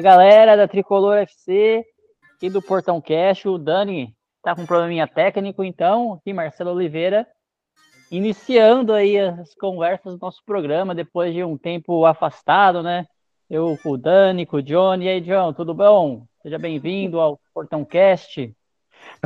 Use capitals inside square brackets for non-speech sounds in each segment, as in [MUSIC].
Fala galera da Tricolor FC, aqui do Portão Cash, o Dani tá com um probleminha técnico, então, aqui Marcelo Oliveira, iniciando aí as conversas do nosso programa, depois de um tempo afastado, né? Eu com o Dani, com o Johnny. E aí, John, tudo bom? Seja bem-vindo ao Portão Cast.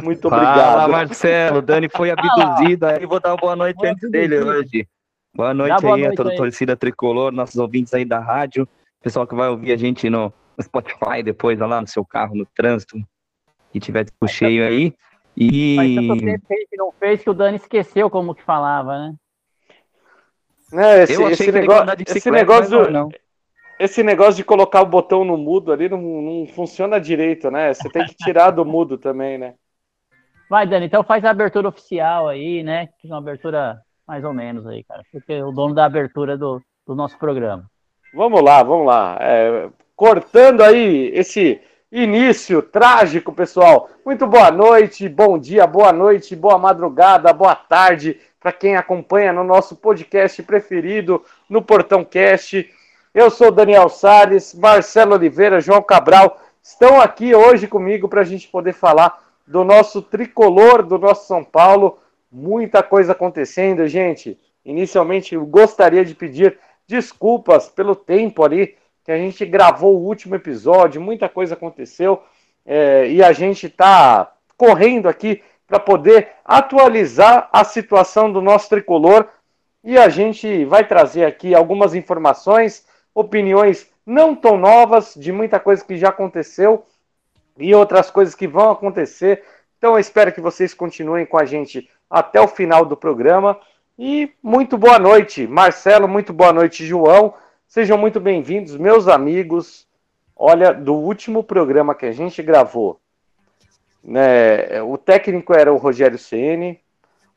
Muito obrigado. Fala, Marcelo. O [LAUGHS] Dani foi abduzido. Aí vou dar uma boa noite antes dele hoje. Boa noite boa aí noite a toda a torcida tricolor, nossos ouvintes aí da rádio, pessoal que vai ouvir a gente no, no Spotify depois, lá no seu carro, no trânsito, que tiver tipo cheio aí. E... Faz tanto tempo que não fez que o Dani esqueceu como que falava, né? É, esse, esse negócio, esse negócio, não esse negócio de colocar o botão no mudo ali não, não funciona direito, né? Você tem que tirar do mudo também, né? Vai, Dani, então faz a abertura oficial aí, né? Uma abertura mais ou menos aí, cara. Porque é o dono da abertura do, do nosso programa. Vamos lá, vamos lá. É, cortando aí esse início trágico, pessoal. Muito boa noite, bom dia, boa noite, boa madrugada, boa tarde para quem acompanha no nosso podcast preferido, no Portão Cast. Eu sou Daniel Sales, Marcelo Oliveira, João Cabral, estão aqui hoje comigo para a gente poder falar do nosso tricolor, do nosso São Paulo. Muita coisa acontecendo, gente. Inicialmente, eu gostaria de pedir desculpas pelo tempo ali que a gente gravou o último episódio, muita coisa aconteceu é, e a gente está correndo aqui para poder atualizar a situação do nosso tricolor e a gente vai trazer aqui algumas informações opiniões não tão novas, de muita coisa que já aconteceu e outras coisas que vão acontecer. Então eu espero que vocês continuem com a gente até o final do programa. E muito boa noite, Marcelo, muito boa noite, João. Sejam muito bem-vindos, meus amigos. Olha, do último programa que a gente gravou, né, o técnico era o Rogério Ceni.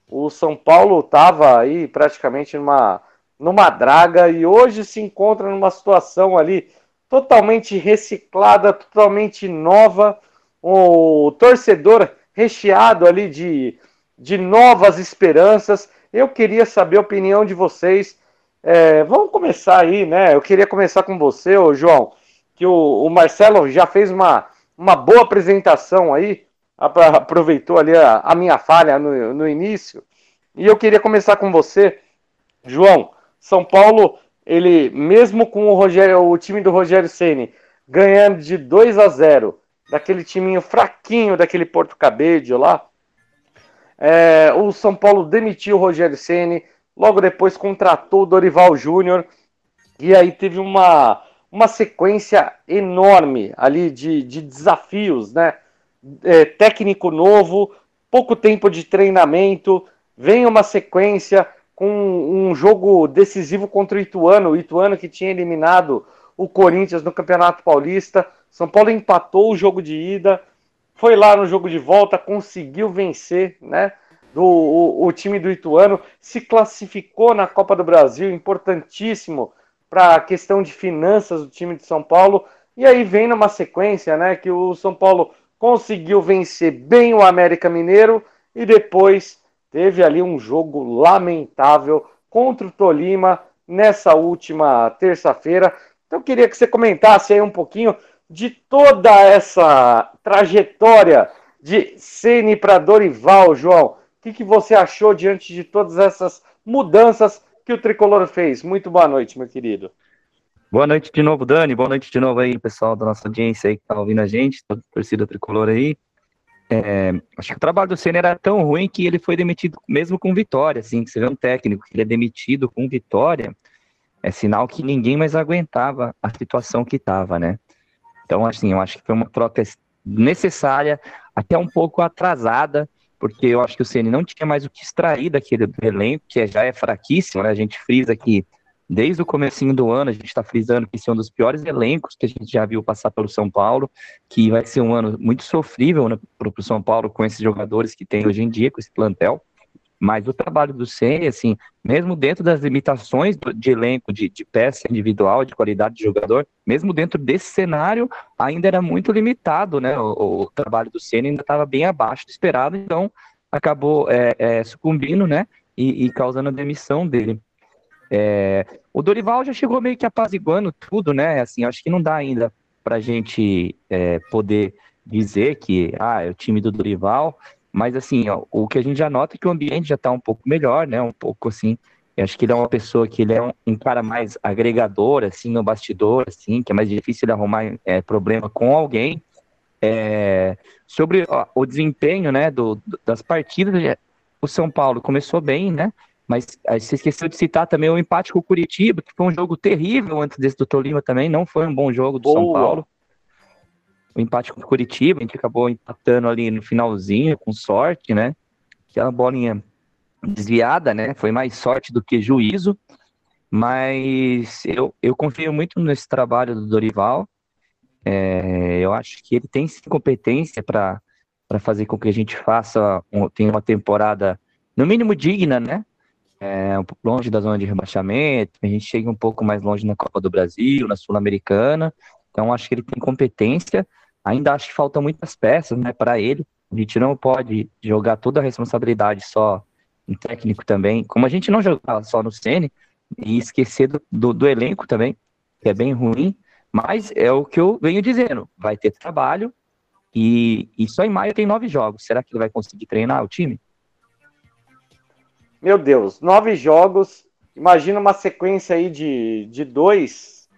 O São Paulo estava aí praticamente numa numa draga e hoje se encontra numa situação ali totalmente reciclada, totalmente nova, o torcedor recheado ali de, de novas esperanças. Eu queria saber a opinião de vocês. É, vamos começar aí, né? Eu queria começar com você, ô João, que o, o Marcelo já fez uma, uma boa apresentação aí, aproveitou ali a, a minha falha no, no início. E eu queria começar com você, João. São Paulo, ele mesmo com o Rogério, o time do Rogério Ceni ganhando de 2 a 0 daquele timinho fraquinho daquele Porto Cabedelo lá, é, o São Paulo demitiu o Rogério Ceni, logo depois contratou o Dorival Júnior e aí teve uma uma sequência enorme ali de, de desafios, né? É, técnico novo, pouco tempo de treinamento, vem uma sequência com um jogo decisivo contra o Ituano, o Ituano que tinha eliminado o Corinthians no Campeonato Paulista. São Paulo empatou o jogo de ida, foi lá no jogo de volta, conseguiu vencer, né? Do, o, o time do Ituano se classificou na Copa do Brasil, importantíssimo para a questão de finanças do time de São Paulo. E aí vem numa sequência, né? Que o São Paulo conseguiu vencer bem o América Mineiro e depois teve ali um jogo lamentável contra o Tolima nessa última terça-feira. Então eu queria que você comentasse aí um pouquinho de toda essa trajetória de Ceni para Dorival, João. Que, que você achou diante de todas essas mudanças que o Tricolor fez? Muito boa noite, meu querido. Boa noite de novo, Dani. Boa noite de novo aí, pessoal da nossa audiência aí que tá ouvindo a gente, toda a torcida tricolor aí. É, acho que o trabalho do Senna era tão ruim que ele foi demitido mesmo com vitória, assim, você vê um técnico que ele é demitido com vitória, é sinal que ninguém mais aguentava a situação que estava, né? Então, assim, eu acho que foi uma troca necessária, até um pouco atrasada, porque eu acho que o Ceni não tinha mais o que extrair daquele elenco, que já é fraquíssimo, né? A gente frisa que Desde o comecinho do ano, a gente está frisando que esse é um dos piores elencos que a gente já viu passar pelo São Paulo, que vai ser um ano muito sofrível né, para o São Paulo com esses jogadores que tem hoje em dia, com esse plantel. Mas o trabalho do Ceni, assim, mesmo dentro das limitações de elenco, de, de, peça individual, de qualidade de jogador, mesmo dentro desse cenário, ainda era muito limitado, né? O, o trabalho do Ceni ainda estava bem abaixo do esperado, então acabou é, é, sucumbindo, né? E, e, causando a demissão dele. É, o Dorival já chegou meio que apaziguando tudo, né? Assim, acho que não dá ainda para a gente é, poder dizer que ah, é o time do Dorival mas assim, ó, o que a gente já nota é que o ambiente já está um pouco melhor, né? Um pouco assim. Eu acho que ele é uma pessoa que ele é um, um, cara mais agregador, assim, no bastidor, assim, que é mais difícil ele arrumar é, problema com alguém. É, sobre ó, o desempenho, né, do, das partidas, é, o São Paulo começou bem, né? Mas você esqueceu de citar também o empate com o Curitiba, que foi um jogo terrível antes desse do Tolima também, não foi um bom jogo do Boa. São Paulo o empate com o Curitiba, a gente acabou empatando ali no finalzinho, com sorte, né? Aquela bolinha desviada, né? Foi mais sorte do que juízo. Mas eu, eu confio muito nesse trabalho do Dorival. É, eu acho que ele tem competência para fazer com que a gente faça tenha uma temporada no mínimo digna, né? É, um longe da zona de rebaixamento, a gente chega um pouco mais longe na Copa do Brasil, na Sul-Americana. Então acho que ele tem competência. Ainda acho que faltam muitas peças, né, para ele. A gente não pode jogar toda a responsabilidade só em técnico também, como a gente não joga só no Cn e esquecer do, do, do, elenco também, que é bem ruim, mas é o que eu venho dizendo, vai ter trabalho e, e só em maio tem nove jogos. Será que ele vai conseguir treinar o time? Meu Deus, nove jogos. Imagina uma sequência aí de, de dois,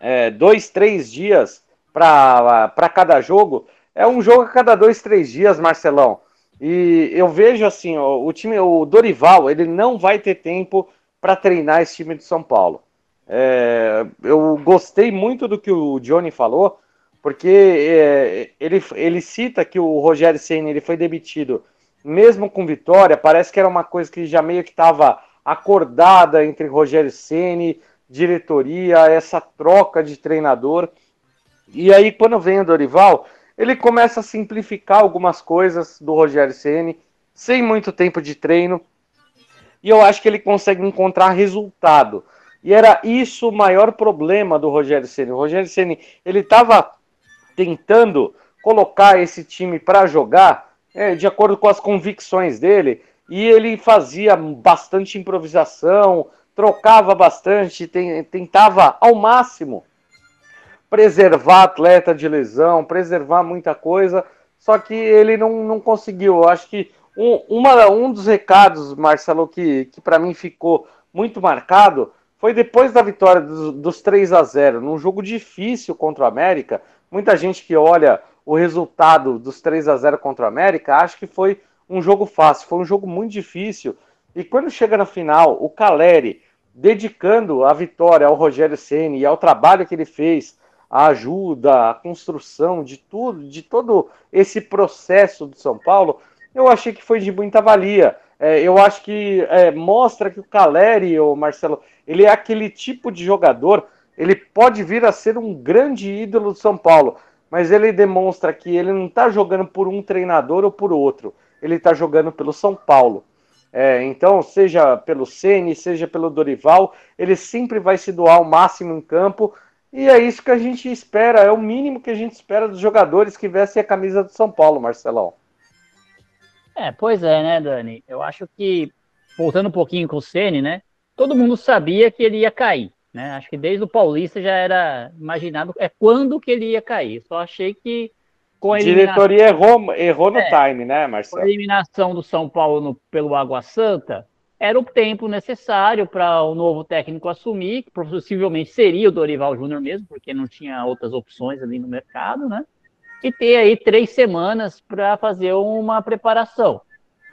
é, dois, três dias para cada jogo, é um jogo a cada dois, três dias, Marcelão. E eu vejo assim, ó, o time, o Dorival, ele não vai ter tempo para treinar esse time de São Paulo. É, eu gostei muito do que o Johnny falou, porque é, ele, ele cita que o Rogério Senna ele foi demitido mesmo com vitória, parece que era uma coisa que já meio que estava acordada entre Rogério Ceni, diretoria, essa troca de treinador. E aí, quando vem o Dorival, ele começa a simplificar algumas coisas do Rogério Ceni sem muito tempo de treino. E eu acho que ele consegue encontrar resultado. E era isso o maior problema do Rogério Ceni. O Rogério Ceni, ele estava tentando colocar esse time para jogar é, de acordo com as convicções dele, e ele fazia bastante improvisação, trocava bastante, tentava ao máximo preservar atleta de lesão, preservar muita coisa, só que ele não, não conseguiu. Eu acho que um, uma, um dos recados, Marcelo, que, que para mim ficou muito marcado foi depois da vitória dos, dos 3 a 0 num jogo difícil contra o América. Muita gente que olha o resultado dos 3 a 0 contra o América acha que foi um jogo fácil, foi um jogo muito difícil. E quando chega na final, o Caleri dedicando a vitória ao Rogério Ceni e ao trabalho que ele fez a ajuda, a construção de tudo, de todo esse processo do São Paulo, eu achei que foi de muita valia. É, eu acho que é, mostra que o Caleri, o Marcelo, ele é aquele tipo de jogador, ele pode vir a ser um grande ídolo do São Paulo, mas ele demonstra que ele não está jogando por um treinador ou por outro, ele está jogando pelo São Paulo. É, então, seja pelo Ceni, seja pelo Dorival, ele sempre vai se doar ao máximo em campo e é isso que a gente espera, é o mínimo que a gente espera dos jogadores que vestem a camisa do São Paulo, Marcelão. É, pois é, né, Dani? Eu acho que, voltando um pouquinho com o Ceni, né? Todo mundo sabia que ele ia cair, né? Acho que desde o Paulista já era imaginado é quando que ele ia cair. Só achei que com a diretoria errou, errou no é, time, né, Marcelo? Com a eliminação do São Paulo no, pelo Água Santa, era o tempo necessário para o novo técnico assumir, que possivelmente seria o Dorival Júnior mesmo, porque não tinha outras opções ali no mercado, né? E ter aí três semanas para fazer uma preparação.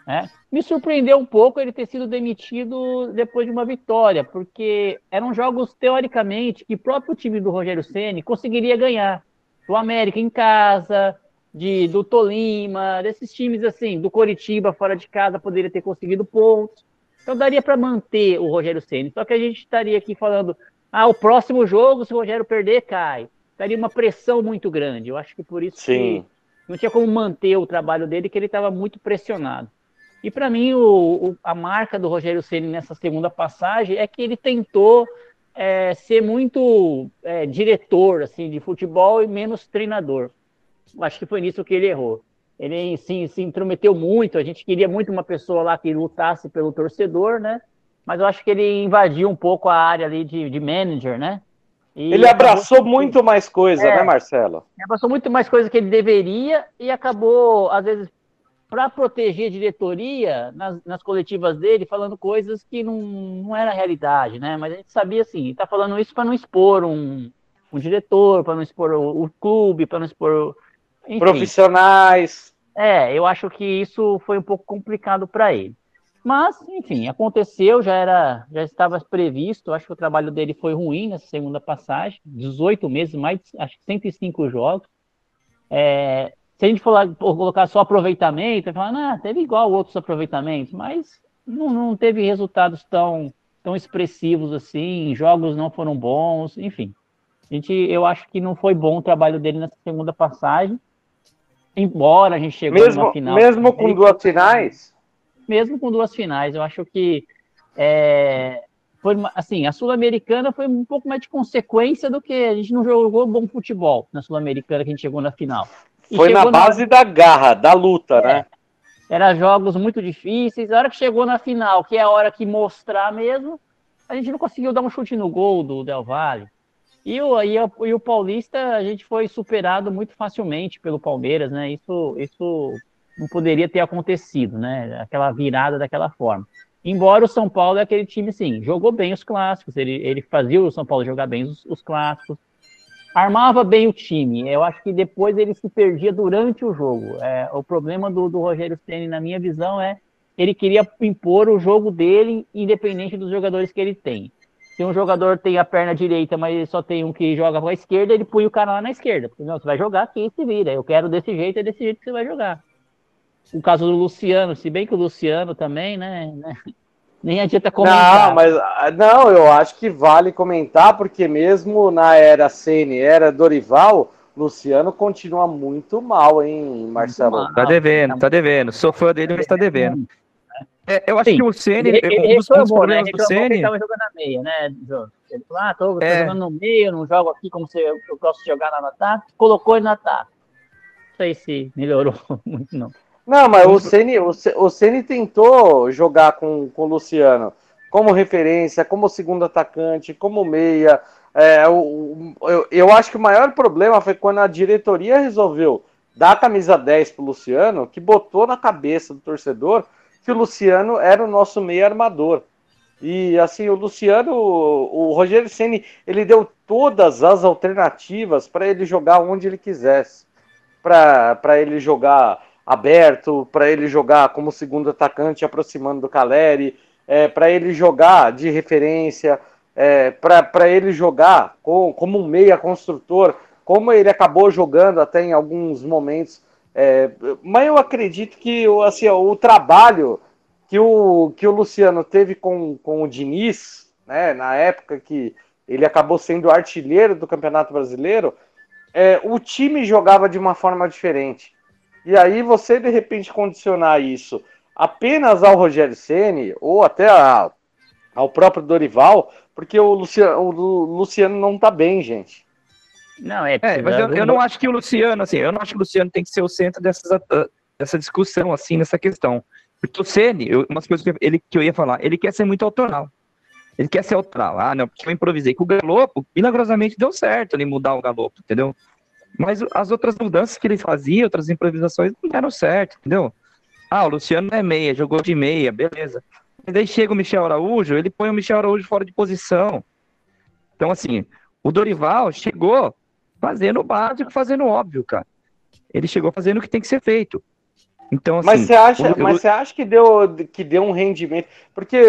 Né? Me surpreendeu um pouco ele ter sido demitido depois de uma vitória, porque eram jogos, teoricamente, que o próprio time do Rogério Ceni conseguiria ganhar. Do América em casa, de, do Tolima, desses times assim, do Coritiba fora de casa poderia ter conseguido pontos. Então daria para manter o Rogério Ceni. Só que a gente estaria aqui falando, ah, o próximo jogo, se o Rogério perder, cai. Daria uma pressão muito grande. Eu acho que por isso Sim. que não tinha como manter o trabalho dele, que ele estava muito pressionado. E para mim, o, o, a marca do Rogério Ceni nessa segunda passagem é que ele tentou é, ser muito é, diretor assim de futebol e menos treinador. Acho que foi nisso que ele errou. Ele sim, se intrometeu muito. A gente queria muito uma pessoa lá que lutasse pelo torcedor, né? Mas eu acho que ele invadiu um pouco a área ali de, de manager, né? E ele abraçou acabou... muito mais coisa, é, né, Marcelo? Ele abraçou muito mais coisa que ele deveria e acabou, às vezes, para proteger a diretoria nas, nas, coletivas dele, falando coisas que não, não era realidade, né? Mas a gente sabia assim, está falando isso para não expor um, um diretor, para não expor o, o clube, para não expor. Enfim. Profissionais. É, eu acho que isso foi um pouco complicado para ele. Mas, enfim, aconteceu, já era, já estava previsto. Acho que o trabalho dele foi ruim nessa segunda passagem, 18 meses, mais acho que 105 jogos. É, se a gente for, colocar só aproveitamento, falar, ah, teve igual outros aproveitamentos, mas não, não teve resultados tão, tão expressivos assim, jogos não foram bons, enfim. A gente, eu acho que não foi bom o trabalho dele nessa segunda passagem, embora a gente chegou mesmo, numa final. Mesmo com duas finais? Mesmo com duas finais, eu acho que é, foi assim, a Sul-Americana foi um pouco mais de consequência do que a gente não jogou bom futebol na Sul-Americana que a gente chegou na final. Foi na base na... da garra, da luta, é, né? Era jogos muito difíceis. A hora que chegou na final, que é a hora que mostrar mesmo, a gente não conseguiu dar um chute no gol do Del Valle. E o, e, e o Paulista, a gente foi superado muito facilmente pelo Palmeiras, né? Isso, isso não poderia ter acontecido, né? Aquela virada daquela forma. Embora o São Paulo é aquele time, sim, jogou bem os clássicos, ele, ele fazia o São Paulo jogar bem os, os clássicos, armava bem o time. Eu acho que depois ele se perdia durante o jogo. É, o problema do, do Rogério Ceni, na minha visão, é ele queria impor o jogo dele, independente dos jogadores que ele tem. Se um jogador tem a perna direita, mas só tem um que joga com a esquerda, ele põe o cara lá na esquerda. Porque, não, você vai jogar aqui e se vira. Eu quero desse jeito, é desse jeito que você vai jogar. O caso do Luciano, se bem que o Luciano também, né? né [LAUGHS] nem adianta comentar. Não, mas não, eu acho que vale comentar, porque mesmo na era Ceni, era Dorival, Luciano continua muito mal, hein, Marcelo? Mal. Tá devendo, tá devendo. Sou fã dele, mas tá devendo. É, eu acho Sim, que o Ceni, ele, ele um dos né? problemas né? do Ceni... Ele tava jogando na meia, né, Ele falou, ah, tô, tô é. jogando no meio, não jogo aqui como se eu, eu posso jogar lá no ataque. Colocou ele no ataque. Não sei se melhorou [LAUGHS] muito, não. Não, mas o Ceni, o, o Ceni tentou jogar com, com o Luciano como referência, como segundo atacante, como meia. É, o, eu, eu acho que o maior problema foi quando a diretoria resolveu dar a camisa 10 pro Luciano, que botou na cabeça do torcedor que o Luciano era o nosso meia armador. E assim, o Luciano, o, o Rogério Ceni, ele deu todas as alternativas para ele jogar onde ele quisesse. Para ele jogar aberto, para ele jogar como segundo atacante, aproximando do Caleri, é, para ele jogar de referência, é, para ele jogar com, como um meia construtor, como ele acabou jogando até em alguns momentos. É, mas eu acredito que assim, o trabalho que o, que o Luciano teve com, com o Diniz, né, na época que ele acabou sendo artilheiro do Campeonato Brasileiro, é, o time jogava de uma forma diferente. E aí você de repente condicionar isso apenas ao Rogério Ceni ou até a, ao próprio Dorival, porque o Luciano, o Luciano não tá bem, gente. Não, é, é mas eu, eu, não acho que o Luciano, assim, eu não acho que o Luciano tem que ser o centro dessas, dessa discussão, assim, nessa questão. Porque o Ceni, umas coisas que, ele, que eu ia falar, ele quer ser muito autoral. Ele quer ser autoral. Ah, não, porque eu improvisei com o Galopo, milagrosamente deu certo ele mudar o Galopo, entendeu? Mas as outras mudanças que ele fazia, outras improvisações, não deram certo, entendeu? Ah, o Luciano é meia, jogou de meia, beleza. Mas daí chega o Michel Araújo, ele põe o Michel Araújo fora de posição. Então, assim, o Dorival chegou fazendo o básico, fazendo o óbvio, cara. Ele chegou fazendo o que tem que ser feito. Então, assim, mas você acha, o, mas você acha que deu, que deu um rendimento? Porque,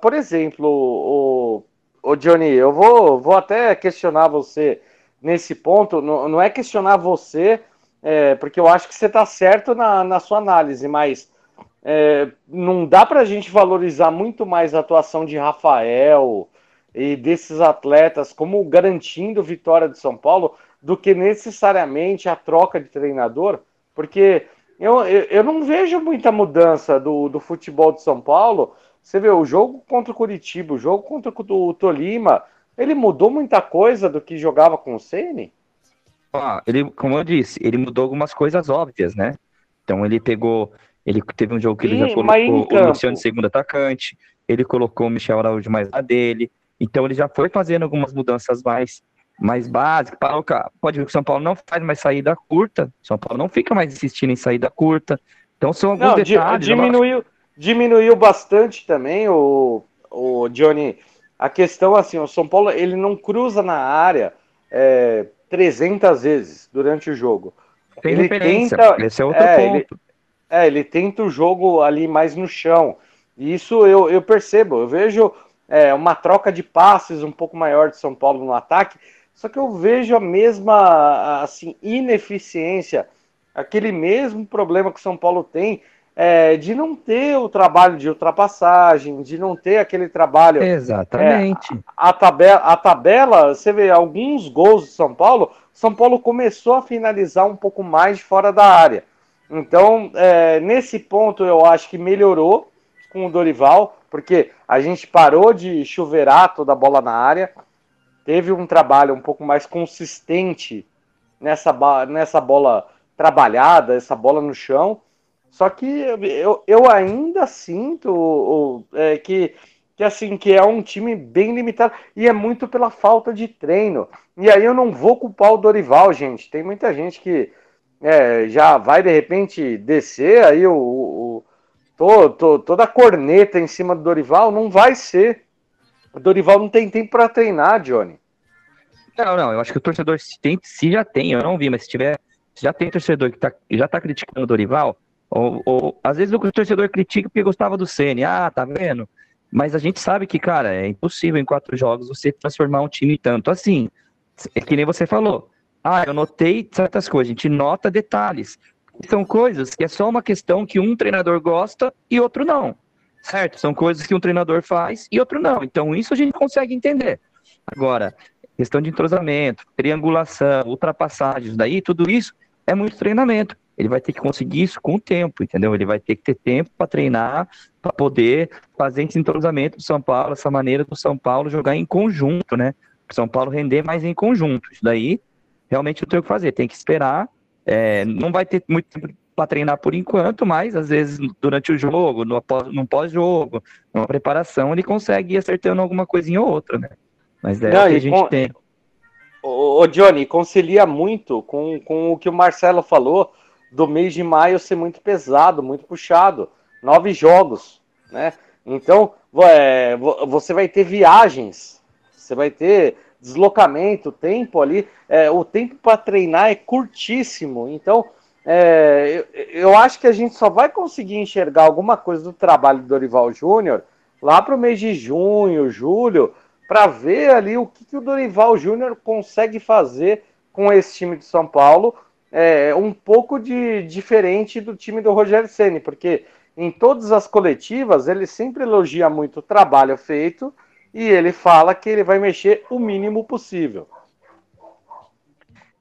por exemplo, o, o Johnny, eu vou, vou até questionar você nesse ponto, não, não é questionar você, é, porque eu acho que você está certo na, na sua análise, mas é, não dá para a gente valorizar muito mais a atuação de Rafael e desses atletas como garantindo vitória de São Paulo do que necessariamente a troca de treinador, porque eu, eu, eu não vejo muita mudança do, do futebol de São Paulo. Você vê o jogo contra o Curitiba, o jogo contra o Tolima, ele mudou muita coisa do que jogava com o Ceni? Ah, ele, como eu disse, ele mudou algumas coisas óbvias, né? Então ele pegou, ele teve um jogo que ele já colocou o Luciano de segundo atacante, ele colocou o Michel Araújo mais a dele, então ele já foi fazendo algumas mudanças mais mais básicas. Pode ver que o São Paulo não faz mais saída curta, São Paulo não fica mais insistindo em saída curta. Então são alguns não, detalhes. Diminuiu, diminuiu bastante também o, o Johnny. A questão assim, o São Paulo ele não cruza na área é, 300 vezes durante o jogo. Tem ele tenta, esse é outro é, ponto. Ele, é, ele tenta o jogo ali mais no chão. E isso eu, eu percebo, eu vejo é, uma troca de passes um pouco maior de São Paulo no ataque, só que eu vejo a mesma assim ineficiência, aquele mesmo problema que o São Paulo tem é, de não ter o trabalho de ultrapassagem, de não ter aquele trabalho. Exatamente. É, a, a, tabela, a tabela, você vê alguns gols de São Paulo, São Paulo começou a finalizar um pouco mais de fora da área. Então, é, nesse ponto, eu acho que melhorou com o Dorival, porque a gente parou de chuveirar toda a bola na área, teve um trabalho um pouco mais consistente nessa, nessa bola trabalhada, essa bola no chão. Só que eu, eu ainda sinto é, que, que assim que é um time bem limitado e é muito pela falta de treino. E aí eu não vou culpar o Dorival, gente. Tem muita gente que é, já vai de repente descer aí o, o tô, tô, toda a corneta em cima do Dorival. Não vai ser. O Dorival não tem tempo para treinar, Johnny. Não, não, eu acho que o torcedor se, tem, se já tem, eu não vi, mas se tiver, se já tem torcedor que tá, já tá criticando o Dorival, ou, ou às vezes o torcedor critica porque gostava do Ceni, ah, tá vendo? Mas a gente sabe que, cara, é impossível em quatro jogos você transformar um time tanto assim. É que nem você falou. Ah, eu notei certas coisas, a gente nota detalhes. São coisas que é só uma questão que um treinador gosta e outro não. Certo? São coisas que um treinador faz e outro não. Então isso a gente consegue entender. Agora, questão de entrosamento, triangulação, ultrapassagens, daí tudo isso é muito treinamento. Ele vai ter que conseguir isso com o tempo, entendeu? Ele vai ter que ter tempo para treinar, para poder fazer esse entrosamento do São Paulo, essa maneira do São Paulo jogar em conjunto, né? São Paulo render mais em conjunto. Isso daí realmente não tem o que fazer, tem que esperar. É, não vai ter muito tempo para treinar por enquanto, mas às vezes durante o jogo, no, no pós-jogo, numa preparação, ele consegue ir acertando alguma coisinha ou outra, né? Mas é não, o que a gente com... tem. Ô, Johnny, concilia muito com, com o que o Marcelo falou do mês de maio ser muito pesado, muito puxado. Nove jogos, né? Então, é, você vai ter viagens, você vai ter deslocamento, tempo ali. É, o tempo para treinar é curtíssimo. Então, é, eu, eu, acho que a gente só vai conseguir enxergar alguma coisa do trabalho do Dorival Júnior lá para o mês de junho, julho, para ver ali o que, que o Dorival Júnior consegue fazer com esse time de São Paulo, é, um pouco de diferente do time do Rogério Ceni, porque em todas as coletivas ele sempre elogia muito o trabalho feito e ele fala que ele vai mexer o mínimo possível.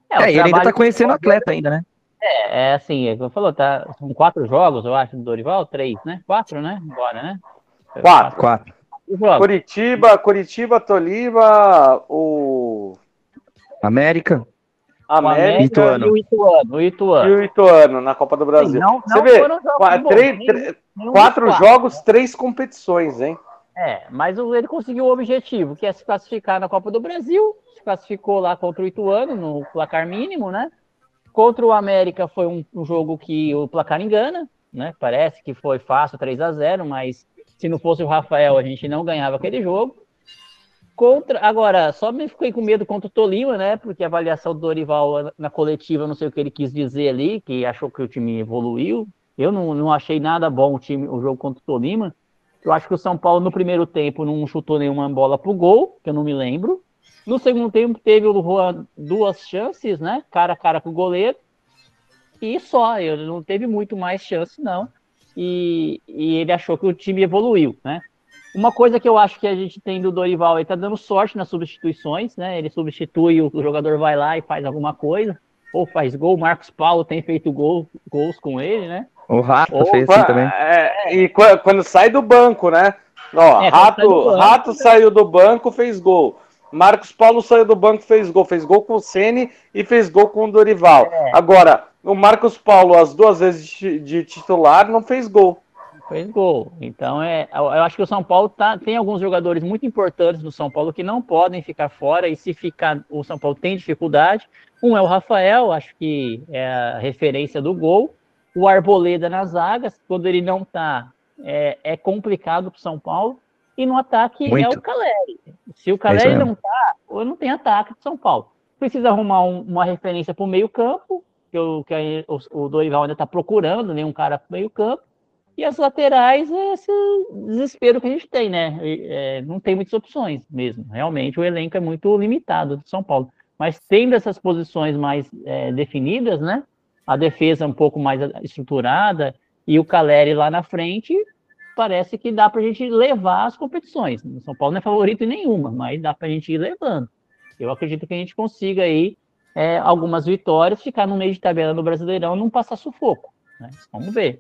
É, é ele ainda tá conhecendo o atleta ainda, né? É, é assim, é como falou, tá, são quatro jogos, eu acho, do Dorival, três, né? Quatro, né? Bora, né? Quatro. Quatro. Curitiba, Curitiba, Tolima, o. América. América Ituano. e o Ituano, o Ituano. E o Ituano na Copa do Brasil. Sim, não, Você vê, quatro, três, três, quatro jogos, três competições, hein? É, mas ele conseguiu o objetivo, que é se classificar na Copa do Brasil, se classificou lá contra o Ituano, no placar mínimo, né? Contra o América foi um, um jogo que o placar engana, né? Parece que foi fácil, 3 a 0 mas se não fosse o Rafael, a gente não ganhava aquele jogo. Contra, agora, só me fiquei com medo contra o Tolima, né? Porque a avaliação do Dorival na coletiva, não sei o que ele quis dizer ali, que achou que o time evoluiu. Eu não, não achei nada bom o time, o jogo contra o Tolima. Eu acho que o São Paulo no primeiro tempo não chutou nenhuma bola pro gol, que eu não me lembro. No segundo tempo teve o Juan duas chances, né? Cara a cara com o goleiro. E só, ele não teve muito mais chance, não e, e ele achou que o time evoluiu, né? Uma coisa que eu acho que a gente tem do Dorival, ele tá dando sorte nas substituições, né? Ele substitui, o jogador vai lá e faz alguma coisa. ou faz gol. Marcos Paulo tem feito gol, gols com ele, né? O Rato Opa, fez assim também. é, e qu- quando sai do banco, né? Ó, É, Rato, do banco, Rato né? saiu do banco, fez gol. Marcos Paulo saiu do banco, fez gol. Fez gol com o Ceni e fez gol com o Dorival. É. Agora, o Marcos Paulo, as duas vezes de, de titular, não fez gol. Fez gol. Então, é, eu eu acho que o São Paulo tá, tem alguns jogadores muito importantes no São Paulo que não podem ficar fora, e se ficar, o São Paulo tem dificuldade. Um é o Rafael, acho que é a referência do gol. O Arboleda nas zagas, quando ele não tá, é, é complicado para o São Paulo. E no ataque é Muito. o Caleri. Se o isso Caleri mesmo. não tá, não tem ataque pro São Paulo. Precisa arrumar um- uma referência para o meio-campo, que, o, que o, o Dorival ainda está procurando, né, um cara para meio-campo. E as laterais é esse desespero que a gente tem, né? É, não tem muitas opções mesmo. Realmente o elenco é muito limitado do São Paulo. Mas tendo essas posições mais é, definidas, né? A defesa um pouco mais estruturada e o Caleri lá na frente, parece que dá para a gente levar as competições. O São Paulo não é favorito em nenhuma, mas dá para a gente ir levando. Eu acredito que a gente consiga aí é, algumas vitórias, ficar no meio de tabela no Brasileirão e não passar sufoco. Né? Vamos ver.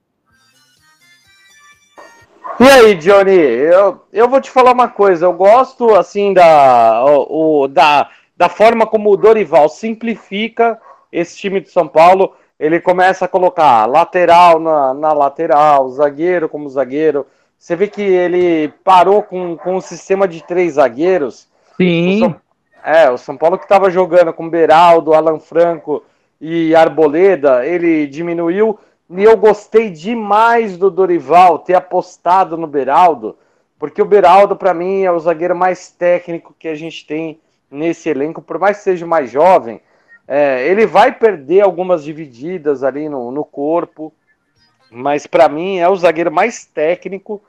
E aí, Johnny, eu, eu vou te falar uma coisa. Eu gosto, assim, da, o, da, da forma como o Dorival simplifica esse time de São Paulo. Ele começa a colocar lateral na, na lateral, zagueiro como zagueiro. Você vê que ele parou com, com um sistema de três zagueiros. O Sim, São, é, o São Paulo que estava jogando com Beraldo, Alan Franco e Arboleda, ele diminuiu. E eu gostei demais do Dorival ter apostado no Beraldo, porque o Beraldo, para mim, é o zagueiro mais técnico que a gente tem nesse elenco, por mais que seja mais jovem. É, ele vai perder algumas divididas ali no, no corpo, mas para mim é o zagueiro mais técnico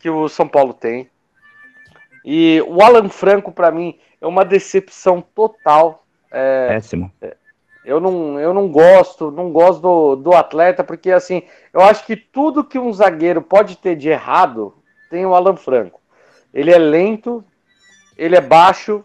que o São Paulo tem. E o Alan Franco, para mim, é uma decepção total. péssimo. Eu não, eu não gosto, não gosto do, do atleta, porque assim, eu acho que tudo que um zagueiro pode ter de errado tem o Alan Franco. Ele é lento, ele é baixo,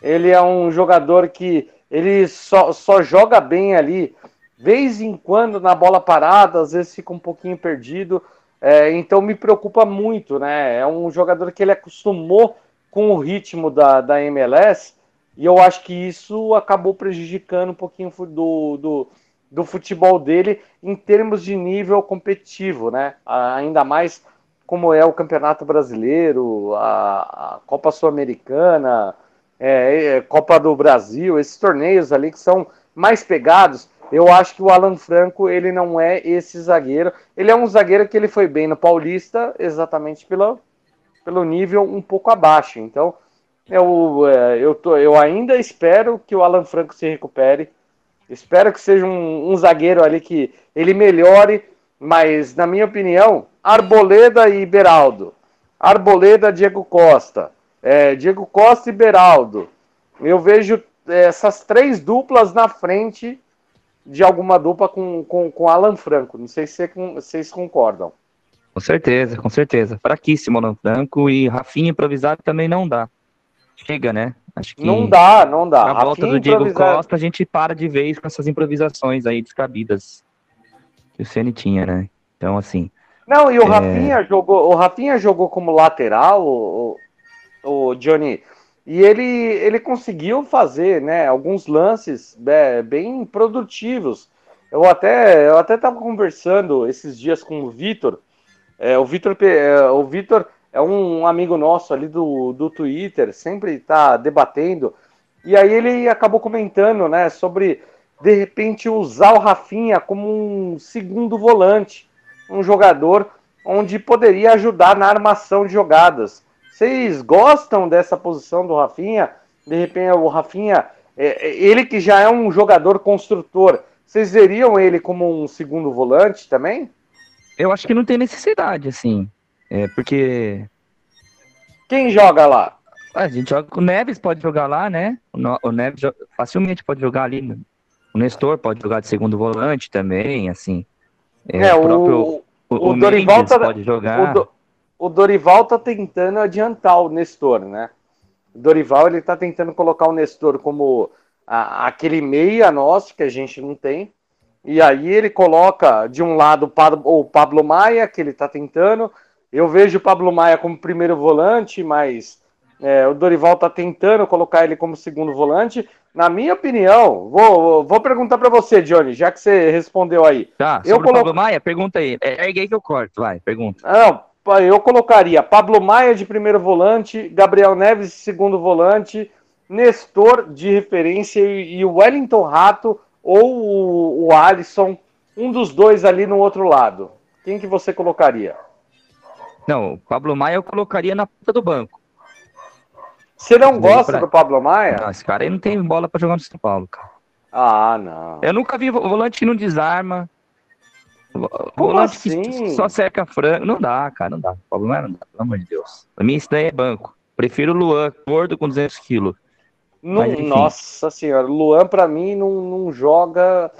ele é um jogador que ele só, só joga bem ali, vez em quando na bola parada, às vezes fica um pouquinho perdido. É, então me preocupa muito, né? É um jogador que ele acostumou com o ritmo da, da MLS e eu acho que isso acabou prejudicando um pouquinho do, do, do futebol dele em termos de nível competitivo, né? Ainda mais como é o Campeonato Brasileiro, a, a Copa Sul-Americana, é, é, Copa do Brasil, esses torneios ali que são mais pegados. Eu acho que o Alan Franco ele não é esse zagueiro. Ele é um zagueiro que ele foi bem no Paulista, exatamente pelo, pelo nível um pouco abaixo. Então eu, é, eu, tô, eu ainda espero que o Alan Franco se recupere. Espero que seja um, um zagueiro ali que ele melhore, mas na minha opinião, Arboleda e Beraldo. Arboleda, Diego Costa. É, Diego Costa e Beraldo. Eu vejo é, essas três duplas na frente de alguma dupla com, com, com Alan Franco. Não sei se cê- vocês concordam. Com certeza, com certeza. Fraquíssimo Alan Franco e Rafinha improvisado também não dá. Chega, né? Acho que Não dá, não dá. a volta Rafinha do Diego improvisado- Costa a gente para de vez com essas improvisações aí descabidas que o Ceni tinha, né? Então, assim, Não, e o É. Rafinha jogou, o Rafinha jogou como lateral, o, o, Johnny, e ele, ele conseguiu fazer, né, alguns lances é, bem produtivos. Eu até eu até estava conversando esses dias com o Vitor. É, o Vitor é, o Vitor é um amigo nosso ali do, do Twitter, sempre está debatendo. E aí ele acabou comentando, né, sobre de repente usar o Rafinha como um segundo volante um jogador onde poderia ajudar na armação de jogadas. Vocês gostam dessa posição do Rafinha? De repente, o Rafinha, é, é, ele que já é um jogador construtor, vocês veriam ele como um segundo volante também? eu acho que não tem necessidade, assim. É porque Quem joga lá? a gente joga. O Neves pode jogar lá, né? O, Neves facilmente pode jogar ali. O Nestor pode jogar de segundo volante também, assim. É, o próprio. o, O, o Dorival tá- pode jogar. o, o Dorival tá tentando adiantar o Nestor, né? O Dorival ele tá tentando colocar o Nestor como a, aquele meia nosso que a gente não tem. E aí ele coloca de um lado o Pablo, Maia, que ele está tentando. Eu vejo o Pablo Maia como primeiro volante, mas é, o Dorival está tentando colocar ele como segundo volante. Na minha opinião, vou, vou perguntar para você, Johnny, já que você respondeu aí. Tá, eu sobre o Pablo Maia, pergunta aí. É, é aí que eu corto, vai, pergunta. Não, eu colocaria Pablo Maia de primeiro volante, Gabriel Neves de segundo volante, Nestor de referência e o Wellington Rato ou o, o Alisson, um dos dois ali no outro lado. Quem que você colocaria? Não, o Pablo Maia eu colocaria na ponta do banco. Você não gosta pra... do Pablo Maia? Não, esse cara aí não tem bola para jogar no São Paulo, cara. Ah, não. Eu nunca vi volante que não desarma. Como assim? que só seca frango. Não dá, cara, não dá. O Pablo Maia não dá, pelo amor de Deus. Pra mim isso daí é banco. Prefiro o Luan, gordo com 200 quilos. Não, mas, nossa senhora, Luan para mim não, não joga.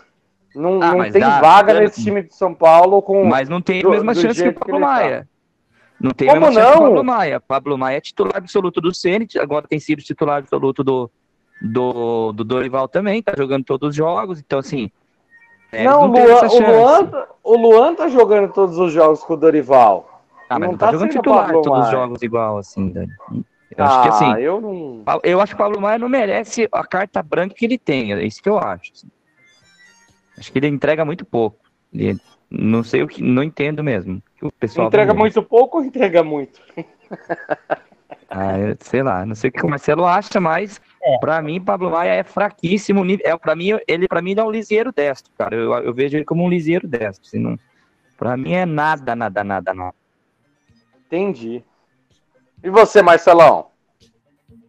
Não, ah, não tem dá, vaga dá, nesse time de São Paulo com. Mas não tem a mesma chance que o Pablo Maia. Tá. Não tem Como a mesma não? chance que o Pablo Maia. Pablo Maia é titular absoluto do Ceni, agora tem sido titular absoluto do, do, do Dorival também, tá jogando todos os jogos, então assim. É, não, Luan, o, Luan, tá, o Luan tá jogando todos os jogos com o Dorival. Ah, mas não, não tá, tá jogando titular todos os jogos igual, assim, Dani. Eu ah, acho que assim. Eu, não... eu acho que o Pablo Maia não merece a carta branca que ele tem. É isso que eu acho. Assim. Acho que ele entrega muito pouco. Ele, não sei o que. Não entendo mesmo. O pessoal entrega muito pouco ou entrega muito? [LAUGHS] ah, sei lá, não sei o que o Marcelo acha, mas é. para mim, Pablo Maia é fraquíssimo. É, para mim, ele para mim ele é um liseiro destro, cara. Eu, eu vejo ele como um liseiro destro. Assim, não, para mim é nada, nada, nada, nada. Entendi. E você, Marcelão?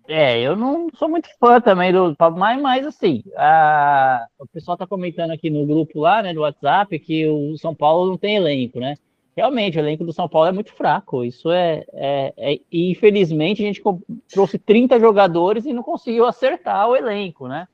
É, eu não sou muito fã também do Pablo Maia, mas assim, a... o pessoal tá comentando aqui no grupo lá, né, do WhatsApp, que o São Paulo não tem elenco, né? Realmente, o elenco do São Paulo é muito fraco. Isso é. é, é... E infelizmente a gente trouxe 30 jogadores e não conseguiu acertar o elenco, né?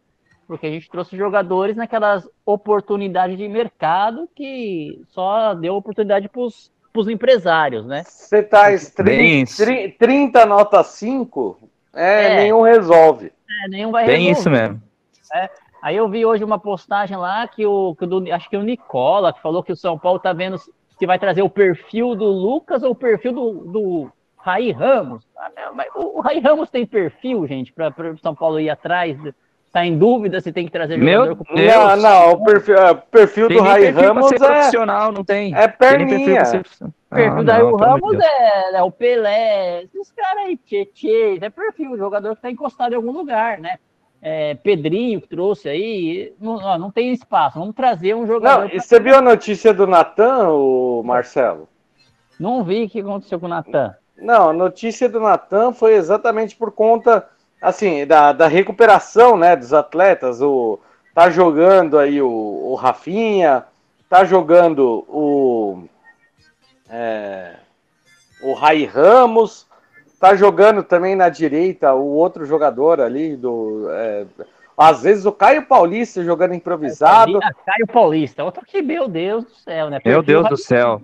Porque a gente trouxe jogadores naquelas oportunidades de mercado que só deu oportunidade para os para os empresários, né? Você traz 30, 30 nota 5, é, é, nenhum resolve. É, nenhum vai Bem resolver. isso mesmo. É. Aí eu vi hoje uma postagem lá que o, que do, acho que o Nicola que falou que o São Paulo tá vendo se vai trazer o perfil do Lucas ou o perfil do, do Raí Ramos. Ah, o, o Raí Ramos tem perfil, gente, para o São Paulo ir atrás tá em dúvida se tem que trazer jogador Meu com Deus. Não, não, o perfil, é, perfil do Rai Ramos é profissional, não tem. É perninha. Tem perfil, ah, perfil do Rai Ramos é, é, o Pelé, esses caras aí, Tietê, é perfil, jogador que tá encostado em algum lugar, né? É, Pedrinho que trouxe aí, não, não tem espaço, vamos trazer um jogador. Não, você viu a notícia do Natan, o Marcelo? Não vi o que aconteceu com o Natan. Não, a notícia do Natan foi exatamente por conta assim, da, da recuperação, né, dos atletas, o tá jogando aí o, o Rafinha, tá jogando o é, o Rai Ramos, tá jogando também na direita o outro jogador ali do é, às vezes o Caio Paulista jogando improvisado. Caio Paulista, outro que meu Deus do céu, né? Meu Deus do céu.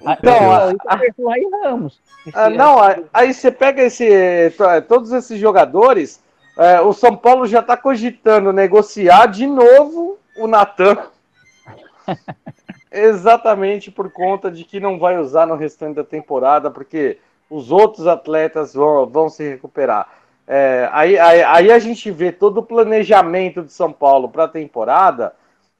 Então, a, a, Ramos. Ah, não, aí você pega esse, todos esses jogadores, é, o São Paulo já está cogitando negociar de novo o Natan. [LAUGHS] Exatamente por conta de que não vai usar no restante da temporada, porque os outros atletas vão, vão se recuperar. É, aí, aí, aí, a gente vê todo o planejamento de São Paulo para a temporada,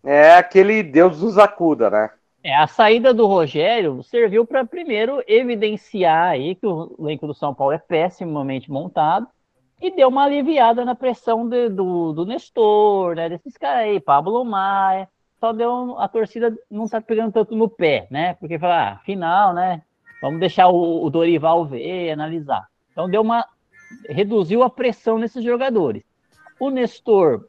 é aquele Deus nos acuda, né? É, a saída do Rogério serviu para primeiro evidenciar aí que o elenco do São Paulo é pessimamente montado e deu uma aliviada na pressão de, do, do Nestor, né? Desses caras aí, Pablo Maia. Só deu a torcida não tá pegando tanto no pé, né? Porque fala, ah, final, né? Vamos deixar o, o Dorival ver, analisar. Então deu uma reduziu a pressão nesses jogadores. O Nestor,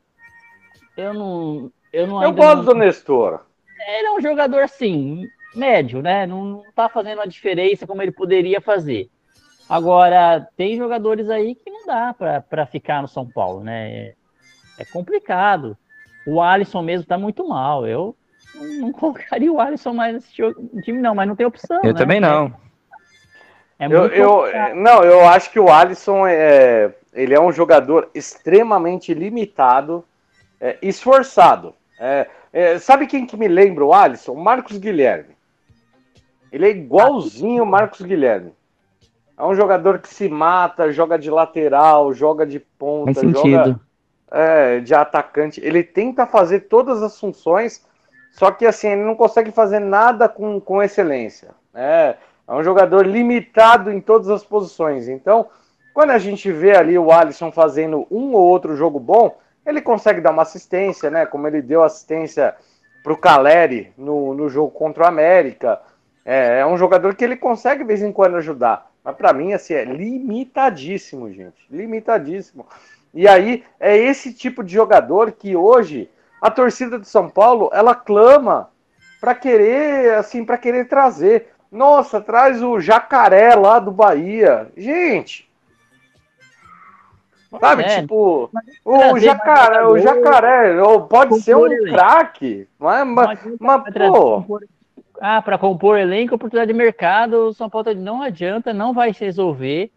eu não, eu não. Eu gosto não... do Nestor ele é um jogador assim, médio, né? Não, não tá fazendo a diferença como ele poderia fazer. Agora, tem jogadores aí que não dá para ficar no São Paulo, né? É, é, complicado. O Alisson mesmo tá muito mal. Eu não colocaria o Alisson mais nesse time, não, mas não tem opção. Eu né? também não. É, é eu, eu, não, eu acho que o Alisson é, ele é um jogador extremamente limitado é, esforçado. É, é, sabe quem que me lembra o Alisson? O Marcos Guilherme. Ele é igualzinho o Marcos Guilherme. É um jogador que se mata, joga de lateral, joga de ponta, joga é, de atacante. Ele tenta fazer todas as funções, só que assim, ele não consegue fazer nada com, com excelência. É, é um jogador limitado em todas as posições. Então, quando a gente vê ali o Alisson fazendo um ou outro jogo bom, ele consegue dar uma assistência, né? Como ele deu assistência para o Caleri no, no jogo contra o América. É, é, um jogador que ele consegue de vez em quando ajudar. Mas para mim, assim, é limitadíssimo, gente. Limitadíssimo. E aí, é esse tipo de jogador que hoje a torcida de São Paulo, ela clama para querer, assim, para querer trazer. Nossa, traz o jacaré lá do Bahia. Gente, Sabe, é, tipo, o jacaré, o jacaré, pode ser um craque, mas, mas, mas pô. Ah, para compor elenco, oportunidade de mercado, o São Paulo não adianta, não vai se resolver.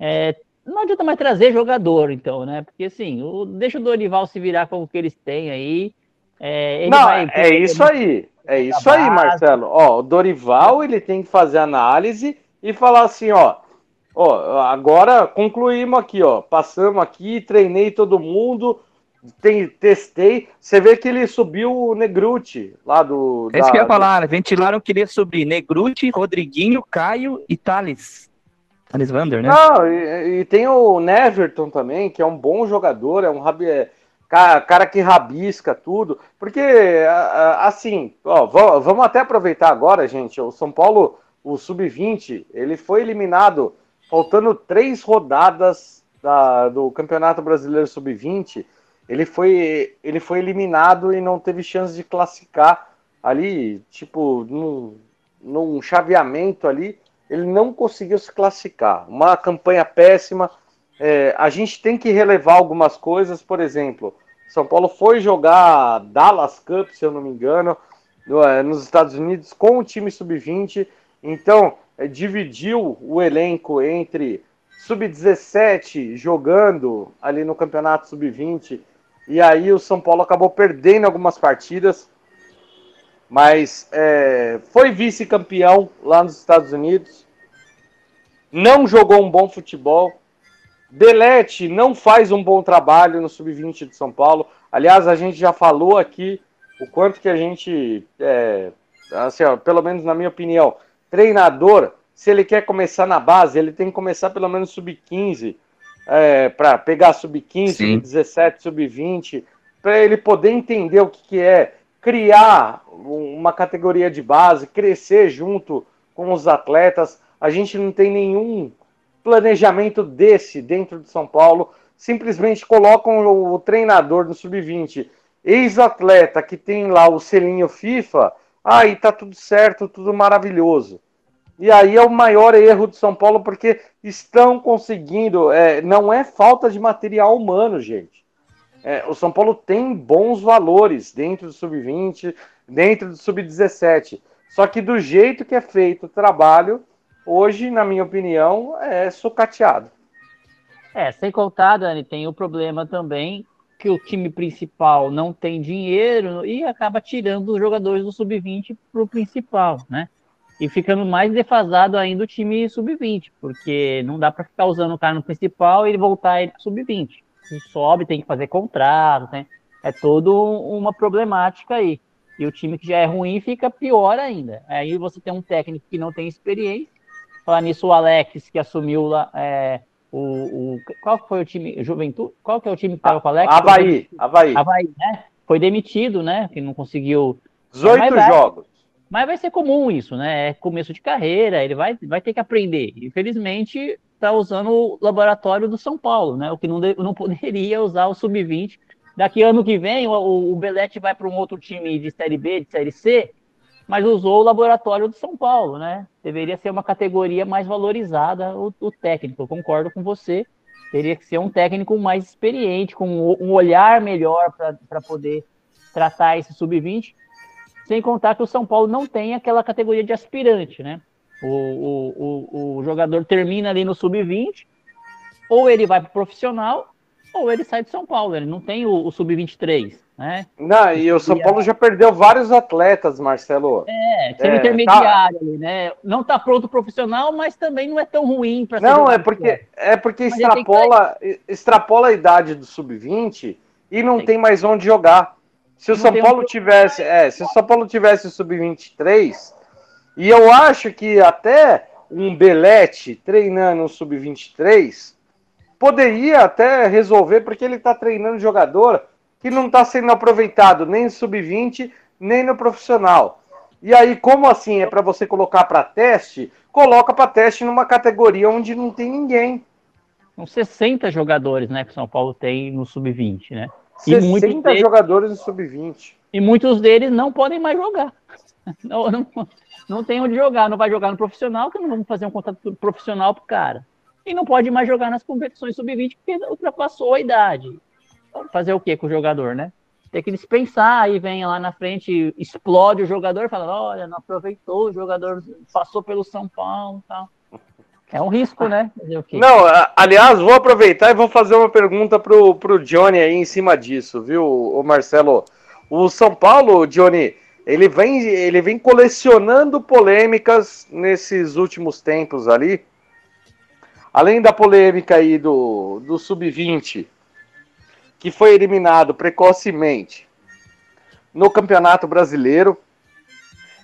É, não adianta mais trazer jogador, então, né? Porque assim, o, deixa o Dorival se virar com o que eles têm aí. É, não, vai, é isso aí. É isso aí, Marcelo. Ó, o Dorival ele tem que fazer análise e falar assim, ó, Ó, agora concluímos aqui, ó. Passamos aqui, treinei todo mundo, tem, testei. Você vê que ele subiu o Negruti lá do. É isso que eu ia falar, ventilaram que ele ia subir Negruti, Rodriguinho, Caio e Thales. Thales Vander, né? Não, e, e, tem o Neverton também, que é um bom jogador, é um rabi, é, cara, que rabisca tudo. Porque, assim, ó, vamos até aproveitar agora, gente. O São Paulo, o Sub-20, ele foi eliminado faltando três rodadas da, do Campeonato Brasileiro Sub-20, ele foi, ele foi eliminado e não teve chance de classificar ali, tipo, num, num chaveamento ali, ele não conseguiu se classificar. Uma campanha péssima. É, a gente tem que relevar algumas coisas, por exemplo, São Paulo foi jogar Dallas Cup, se eu não me engano, no, é, nos Estados Unidos com o time sub-20. Então, é, dividiu o elenco entre sub-17 jogando ali no campeonato sub-20 e aí o São Paulo acabou perdendo algumas partidas, mas é, foi vice-campeão lá nos Estados Unidos, não jogou um bom futebol. Delete não faz um bom trabalho no sub-20 de São Paulo. Aliás, a gente já falou aqui o quanto que a gente, é, assim, ó, pelo menos na minha opinião, treinador, se ele quer começar na base, ele tem que começar pelo menos sub-15, é, para pegar sub-15, sub-17, sub-20, para ele poder entender o que, que é criar uma categoria de base, crescer junto com os atletas. A gente não tem nenhum planejamento desse dentro de São Paulo. Simplesmente colocam o treinador do sub-20, ex-atleta que tem lá o selinho FIFA, aí tá tudo certo, tudo maravilhoso. E aí é o maior erro do São Paulo, porque estão conseguindo. É, não é falta de material humano, gente. É, o São Paulo tem bons valores dentro do sub-20, dentro do sub-17. Só que do jeito que é feito o trabalho, hoje, na minha opinião, é sucateado. É, sem contar, Dani, tem o problema também que o time principal não tem dinheiro e acaba tirando os jogadores do sub-20 para o principal, né? e ficando mais defasado ainda o time sub-20, porque não dá para ficar usando o cara no principal e voltar ele pro sub-20. Se sobe, tem que fazer contrato, tem, é toda uma problemática aí. E o time que já é ruim fica pior ainda. Aí você tem um técnico que não tem experiência. Falar nisso, o Alex, que assumiu lá. É, o, o, qual foi o time? Juventude? Qual que é o time que estava com o Alex? Havaí, Havaí. Havaí, né? Foi demitido, né? Que não conseguiu. 18 jogos. Mas vai ser comum isso, né? É começo de carreira, ele vai, vai ter que aprender. Infelizmente, está usando o laboratório do São Paulo, né? O que não, de, não [LAUGHS] poderia usar o Sub-20. Daqui ano que vem, o, o Belete vai para um outro time de Série B, de Série C, mas usou o laboratório do São Paulo, né? Deveria ser uma categoria mais valorizada, o, o técnico. Eu concordo com você. Teria que ser um técnico mais experiente, com um olhar melhor para poder tratar esse Sub-20 sem contar que o São Paulo não tem aquela categoria de aspirante, né? O, o, o, o jogador termina ali no sub-20, ou ele vai para o profissional, ou ele sai de São Paulo. Ele não tem o, o sub-23. Né? Não, e o São Paulo já perdeu vários atletas, Marcelo. É, time é, intermediário tá... ali, né? Não tá pronto profissional, mas também não é tão ruim para Não, é porque, é porque extrapola, que... extrapola a idade do sub-20 e não tem. tem mais onde jogar. Se o São Paulo um... tivesse, é, se o São Paulo tivesse sub-23, e eu acho que até um Belete treinando o sub-23 poderia até resolver, porque ele está treinando jogador que não está sendo aproveitado nem no sub-20, nem no profissional. E aí, como assim é para você colocar para teste? Coloca para teste numa categoria onde não tem ninguém. São 60 jogadores, né, que o São Paulo tem no sub-20, né? E 60 deles, jogadores no sub-20. E muitos deles não podem mais jogar. [LAUGHS] Não, não, não tem onde jogar, não vai jogar no profissional, que não vamos fazer um contrato profissional pro cara. E não pode mais jogar nas competições sub-20 porque ultrapassou a idade. Fazer o que com o jogador, né? Tem que dispensar, aí vem lá na frente, explode o jogador, fala, olha, não aproveitou, o jogador passou pelo São Paulo tal. É um risco, né? Não, aliás, vou aproveitar e vou fazer uma pergunta pro, pro Johnny aí em cima disso, viu, o Marcelo? O São Paulo, Johnny, ele vem, ele vem colecionando polêmicas nesses últimos tempos ali. Além da polêmica aí do, do Sub-20, que foi eliminado precocemente no Campeonato Brasileiro.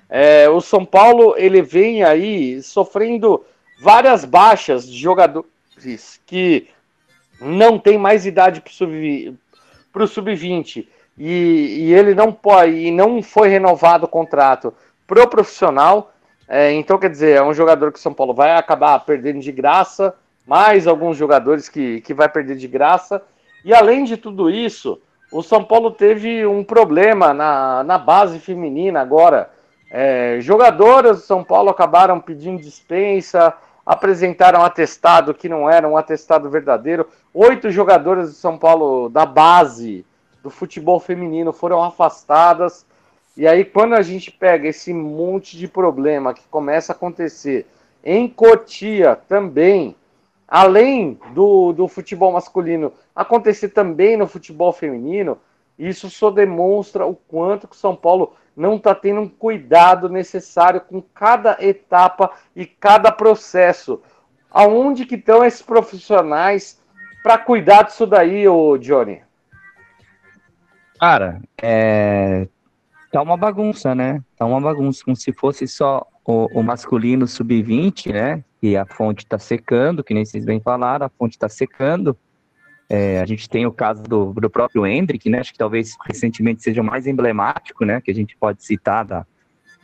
É, o São Paulo ele vem aí sofrendo várias baixas de jogadores que não tem mais idade para o sub-20 e, e, ele não pode e não foi renovado o contrato pro profissional. É, então, quer dizer, é um jogador que o São Paulo vai acabar perdendo de graça, mais alguns jogadores que, que vai perder de graça. E além de tudo isso, o São Paulo teve um problema na, na base feminina agora. É, jogadoras do São Paulo acabaram pedindo dispensa, apresentaram atestado que não era um atestado verdadeiro. Oito jogadoras do São Paulo da base do futebol feminino foram afastadas. E aí, quando a gente pega esse monte de problema que começa a acontecer em Cotia também, além do, do futebol masculino, acontecer também no futebol feminino, isso só demonstra o quanto que o São Paulo não está tendo um cuidado necessário com cada etapa e cada processo. Aonde que estão esses profissionais para cuidar disso daí, ô Johnny? Cara, é... tá uma bagunça, né? Tá uma bagunça, como se fosse só o, o masculino sub-20, né? E a fonte tá secando, que nem vocês bem falaram, a fonte tá secando. É, a gente tem o caso do, do próprio Hendrick, né? Acho que talvez recentemente seja o mais emblemático, né? Que a gente pode citar da.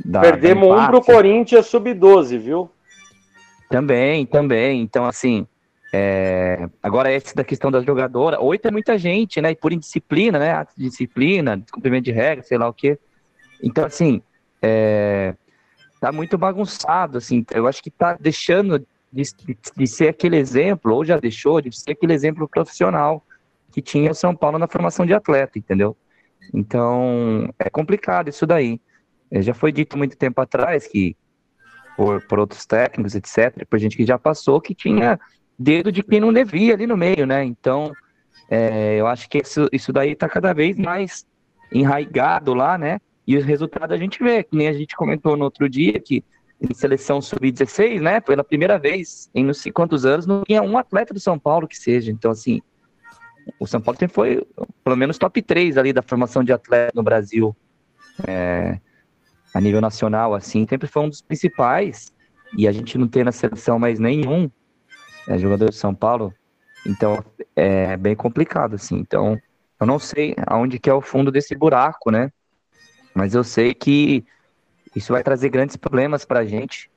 da Perdemos da um pro Corinthians sub-12, viu? Também, também. Então, assim, é, agora, esse da questão da jogadora, oito é muita gente, né? E por indisciplina, né? Ato de disciplina, descumprimento de regra, sei lá o quê. Então, assim, é, tá muito bagunçado, assim. Eu acho que tá deixando de, de, de, ser aquele exemplo, ou já deixou de ser aquele exemplo profissional que tinha o São Paulo na formação de atleta, entendeu? Então, é complicado isso daí. É, já foi dito muito tempo atrás que, por, por outros técnicos, etc., por gente que já passou, que tinha dedo de quem não devia ali no meio, né? Então, é, eu acho que isso, isso daí está cada vez mais enraigado lá, né? E o resultado a gente vê, que nem a gente comentou no outro dia, que em seleção sub-16, né? Pela primeira vez em não sei quantos anos, não tinha um atleta do São Paulo que seja. Então, assim, o São Paulo sempre foi, pelo menos, top 3 ali da formação de atleta no Brasil. É, a nível nacional, assim, sempre foi um dos principais. E a gente não tem na seleção mais nenhum é, jogador de São Paulo. Então, é bem complicado, assim. Então, eu não sei aonde que é o fundo desse buraco, né? Mas eu sei que isso vai trazer grandes problemas para a gente.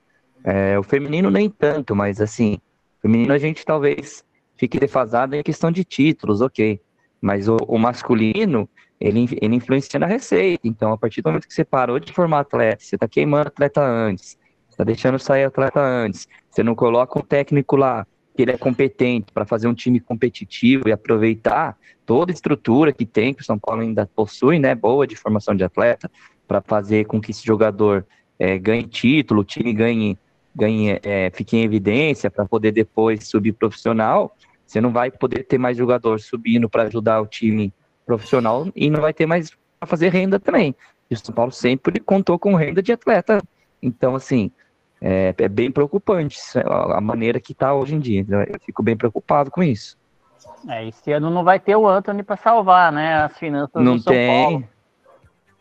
É, o feminino nem tanto, mas assim, o feminino a gente talvez fique defasado em questão de títulos, ok. Mas o, o masculino, ele, ele influencia na receita. Então, a partir do momento que você parou de formar atleta, você está queimando atleta antes, está deixando sair atleta antes, você não coloca um técnico lá que ele é competente para fazer um time competitivo e aproveitar toda a estrutura que tem, que o São Paulo ainda possui, né, boa de formação de atleta, para fazer com que esse jogador é, ganhe título, o time ganhe, ganhe é, fique em evidência para poder depois subir profissional, você não vai poder ter mais jogador subindo para ajudar o time profissional e não vai ter mais para fazer renda também. E o São Paulo sempre contou com renda de atleta. Então, assim, é, é bem preocupante a maneira que está hoje em dia. Eu fico bem preocupado com isso. É, esse ano não vai ter o Anthony para salvar, né? As finanças não do São tem. Paulo.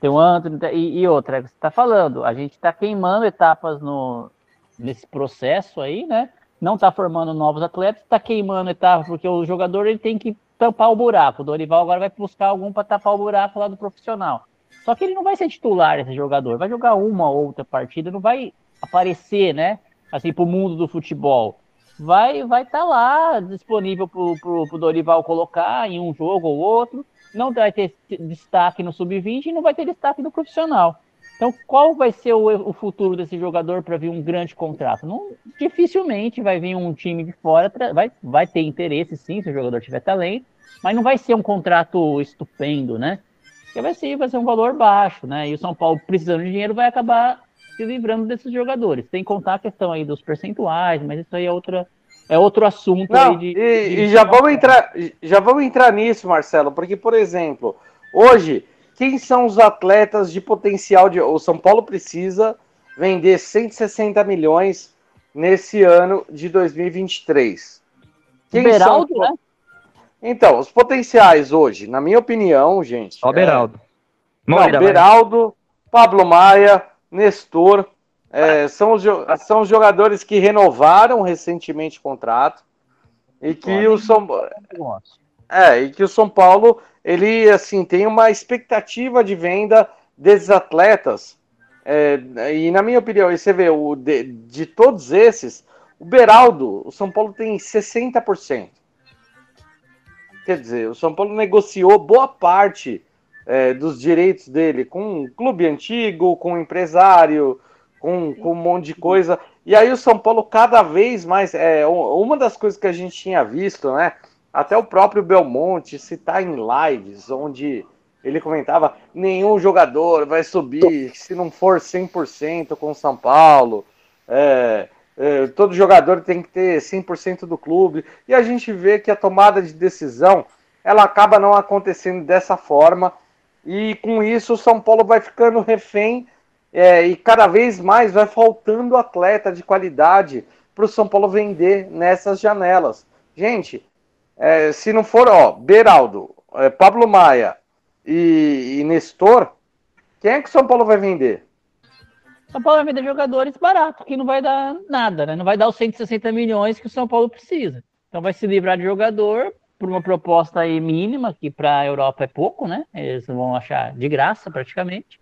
Tem o Anthony e, e outra, você está falando, a gente está queimando etapas no, nesse processo aí, né? Não está formando novos atletas, está queimando etapas, porque o jogador ele tem que tampar o buraco. O Dorival agora vai buscar algum para tapar o buraco lá do profissional. Só que ele não vai ser titular, esse jogador. Vai jogar uma ou outra partida, não vai aparecer, né? Assim, para o mundo do futebol. Vai vai estar tá lá disponível para o Dorival colocar em um jogo ou outro. Não vai ter destaque no sub-20 e não vai ter destaque no profissional. Então, qual vai ser o, o futuro desse jogador para vir um grande contrato? Não, dificilmente vai vir um time de fora, vai, vai ter interesse sim, se o jogador tiver talento, mas não vai ser um contrato estupendo, né? Porque vai ser, vai ser um valor baixo, né? E o São Paulo, precisando de dinheiro, vai acabar se livrando desses jogadores. Tem que contar a questão aí dos percentuais, mas isso aí é outra, é outro assunto Não, aí de, e, de... e já vamos entrar, já vamos entrar nisso, Marcelo, porque por exemplo, hoje quem são os atletas de potencial de o São Paulo precisa vender 160 milhões nesse ano de 2023. Quem Beraldo, são... né? Então, os potenciais hoje, na minha opinião, gente. Ó, Beraldo. É... Não, Beraldo, Pablo Maia, Nestor, é, são, os, são os jogadores que renovaram recentemente o contrato e que o São é, e que o São Paulo ele assim tem uma expectativa de venda desses atletas. É, e na minha opinião, você vê o de, de todos esses, o Beraldo, o São Paulo tem 60%. Quer dizer, o São Paulo negociou boa parte é, dos direitos dele com um clube antigo, com um empresário, com, com um monte de coisa. E aí o São Paulo cada vez mais. É, uma das coisas que a gente tinha visto, né? Até o próprio Belmonte citar em lives, onde ele comentava: nenhum jogador vai subir se não for 100% com o São Paulo. É, é, todo jogador tem que ter 100% do clube. E a gente vê que a tomada de decisão ela acaba não acontecendo dessa forma. E com isso o São Paulo vai ficando refém é, e cada vez mais vai faltando atleta de qualidade para o São Paulo vender nessas janelas. Gente, é, se não for, ó, Beraldo, é, Pablo Maia e, e, Nestor, quem é que o São Paulo vai vender? São Paulo vai vender jogadores baratos, que não vai dar nada, né? Não vai dar os 160 milhões que o São Paulo precisa. Então vai se livrar de jogador por uma proposta aí mínima, que para a Europa é pouco, né? Eles vão achar de graça praticamente.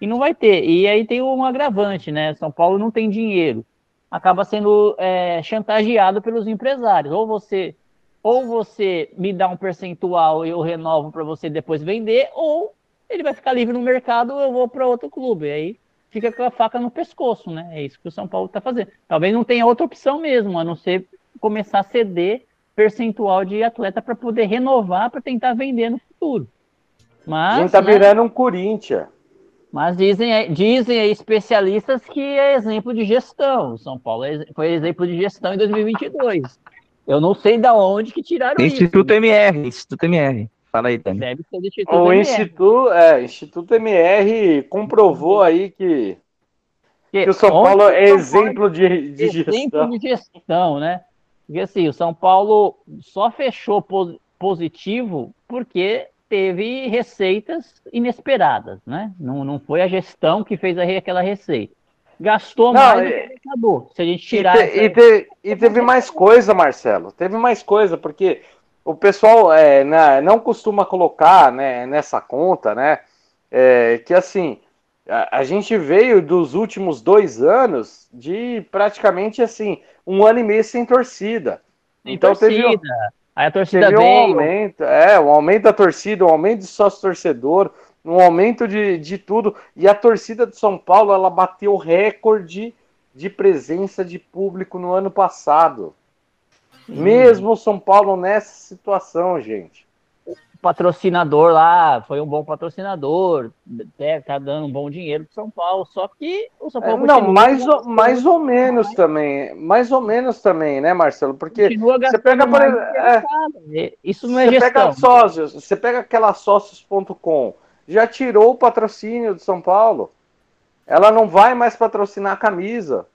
E não vai ter. E aí tem um agravante, né? São Paulo não tem dinheiro. Acaba sendo é, chantageado pelos empresários. Ou você ou você me dá um percentual e eu renovo para você depois vender, ou ele vai ficar livre no mercado, eu vou para outro clube. Aí fica com a faca no pescoço, né? É isso que o São Paulo está fazendo. Talvez não tenha outra opção mesmo, a não ser começar a ceder percentual de atleta para poder renovar para tentar vender no futuro. Mas, a gente tá né, virando um Corinthians. Mas dizem, dizem aí especialistas que é exemplo de gestão. O São Paulo é foi exemplo de gestão em 2022. Eu não sei da onde que tiraram Instituto isso. MR, Instituto MR. Fala aí, Dani. Deve ser do Instituto o MR. Instituto, é, Instituto MR comprovou aí que, que, que o São Paulo é exemplo de, de exemplo gestão. Exemplo de gestão, né? Porque assim, o São Paulo só fechou positivo porque teve receitas inesperadas, né? Não, não foi a gestão que fez aquela receita gastou não, mais é... acabou. Se a gente tirar. E, te, e, te, e, teve mais coisa, Marcelo. Teve mais coisa, porque o pessoal é, né, não costuma colocar né, nessa conta, né? É, que assim. A, a, gente veio dos últimos dois anos de praticamente assim, um ano e meio sem torcida. Sem então torcida. teve. Aí a torcida teve veio. um aumento, é, um aumento da torcida, um aumento de sócio torcedor um aumento de, de tudo. E a torcida de São Paulo ela bateu recorde de presença de público no ano passado. Hum. Mesmo o São Paulo nessa situação, gente. Patrocinador lá foi um bom patrocinador, né, tá dando um bom dinheiro pro São Paulo, só que o São Paulo é, Não, mais, ou, mais ou menos também, mais ou menos também, né, Marcelo? Porque você pega, por exemplo, é, isso não é você gestão. Pega sócios, você pega aquela sócios.com, já tirou o patrocínio do São Paulo, ela não vai mais patrocinar a camisa,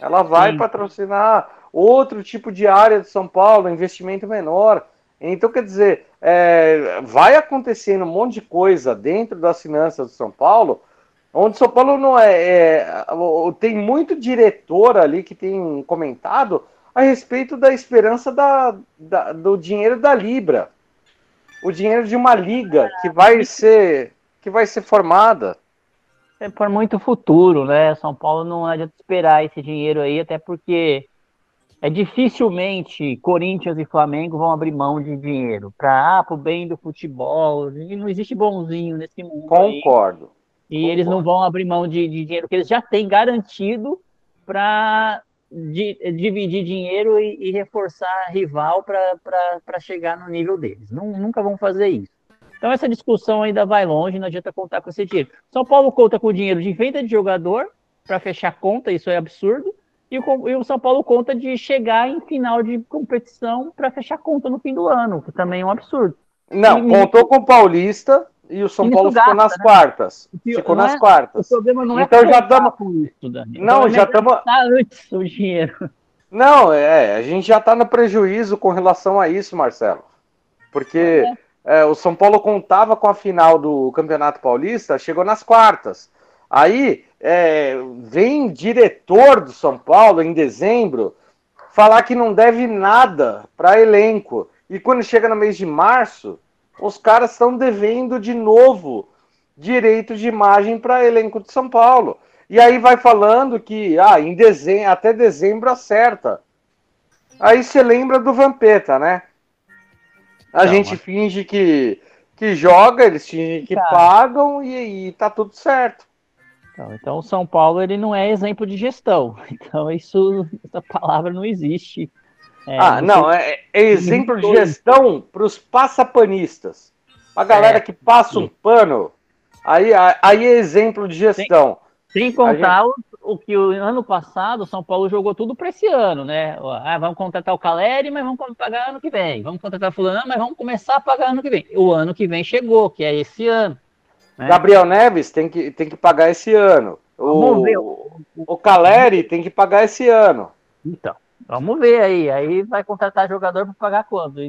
ela vai Sim. patrocinar outro tipo de área de São Paulo, investimento menor. Então, quer dizer, é, vai acontecendo um monte de coisa dentro das finanças do São Paulo, onde São Paulo não é, é, tem muito diretor ali que tem comentado a respeito da esperança da, da, do dinheiro da Libra, o dinheiro de uma liga que vai ser que vai ser formada. É por muito futuro, né? São Paulo não adianta esperar esse dinheiro aí, até porque é dificilmente Corinthians e Flamengo vão abrir mão de dinheiro para ah, o bem do futebol. Não existe bonzinho nesse mundo. Concordo. Aí. E Concordo. eles não vão abrir mão de, de dinheiro que eles já têm garantido para dividir dinheiro e, e reforçar rival para chegar no nível deles. Não, nunca vão fazer isso. Então essa discussão ainda vai longe, não adianta contar com esse dinheiro. São Paulo conta com o dinheiro de venda de jogador para fechar conta, isso é absurdo. E o, e o, São Paulo conta de chegar em final de competição para fechar conta no fim do ano, que também é um absurdo. Não, e, contou com o Paulista e o São Paulo ficou nas né? quartas. ficou nas é, quartas. O problema não é então é já estamos isso, Dani. Não, já estamos antes o dinheiro. Não, é, a gente já está no prejuízo com relação a isso, Marcelo. Porque é. É, o São Paulo contava com a final do Campeonato Paulista, chegou nas quartas. Aí é, vem diretor do São Paulo em dezembro falar que não deve nada para elenco. E quando chega no mês de março, os caras estão devendo de novo direito de imagem para elenco de São Paulo. E aí vai falando que ah, em dezembro, até dezembro acerta. Aí você lembra do Vampeta, né? A não, gente mas... finge que, que joga, eles fingem que tá. pagam e aí tá tudo certo. Então, então, o São Paulo ele não é exemplo de gestão. [LAUGHS] Então, isso, essa palavra não existe. É, ah, não, é, é exemplo de gestão para os passapanistas. A galera é, que passa um pano, aí, aí é exemplo de gestão. Sem, sem contar gente... o, o, que o ano passado o São Paulo jogou tudo para esse ano, né? Ah, vamos contratar o Caleri, mas vamos pagar ano que vem. Vamos contratar fulano, mas vamos começar a pagar ano que vem. O ano que vem chegou, que é esse ano. Né? Gabriel Neves tem que, tem que pagar esse ano. O, o Caleri tem que pagar esse ano. Então, vamos ver aí. Aí vai contratar jogador para pagar quando?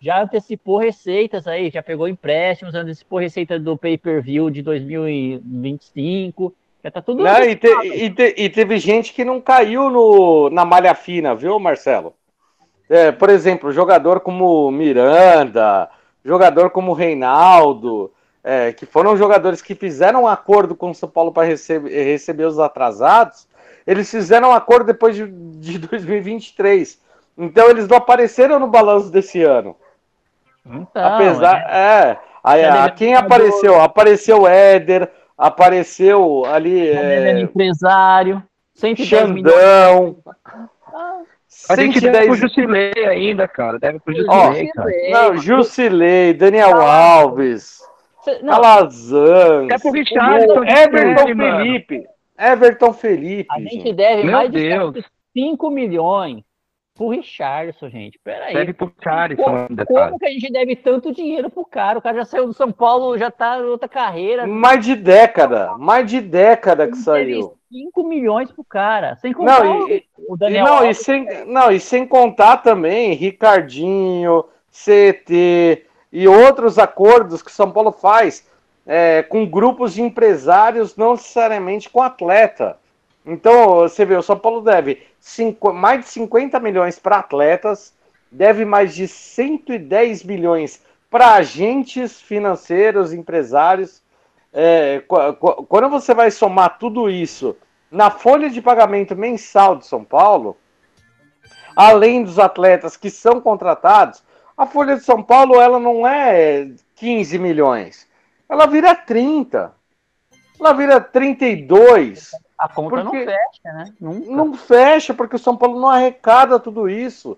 Já antecipou receitas aí, já pegou empréstimos, antecipou receita do pay-per-view de 2025. Já tá tudo. Não, e, te, e, te, e, teve gente que não caiu no, na malha fina, viu, Marcelo? É, por exemplo, jogador como Miranda, jogador como Reinaldo é, que foram jogadores que fizeram um acordo com o São Paulo para receber, receber os atrasados, eles fizeram um acordo depois de, de [LAUGHS] 2023. Então eles não apareceram no balanço desse ano. Então, Apesar. É. é, é quem apareceu? Apareceu o Éder, apareceu ali. É, empresário. Xandão. A gente deve pro Jusilei ainda, cara. Deve pro Jusilei, oh, cara. Não, Jusilei, Daniel Alves. Não. Calazans. É pro Richardson. Everton Felipe. Everton Felipe. A gente, gente. deve Meu mais Deus. de 5 milhões pro Richardson, gente. Peraí. Deve pro Richardson. Como, como que a gente deve tanto dinheiro pro cara? O cara já saiu do São Paulo, já tá em outra carreira. Mais de década. Mais de década que saiu. 5 milhões pro cara. Sem contar não, e, o Daniel. Não e, sem, não, e sem contar também Ricardinho, CT e outros acordos que São Paulo faz é, com grupos de empresários, não necessariamente com atleta. Então, você vê, o São Paulo deve cinco, mais de 50 milhões para atletas, deve mais de 110 milhões para agentes financeiros, empresários. É, quando você vai somar tudo isso na folha de pagamento mensal de São Paulo, além dos atletas que são contratados, a Folha de São Paulo ela não é 15 milhões. Ela vira 30. Ela vira 32. A conta não fecha, né? Nunca. Não fecha, porque o São Paulo não arrecada tudo isso.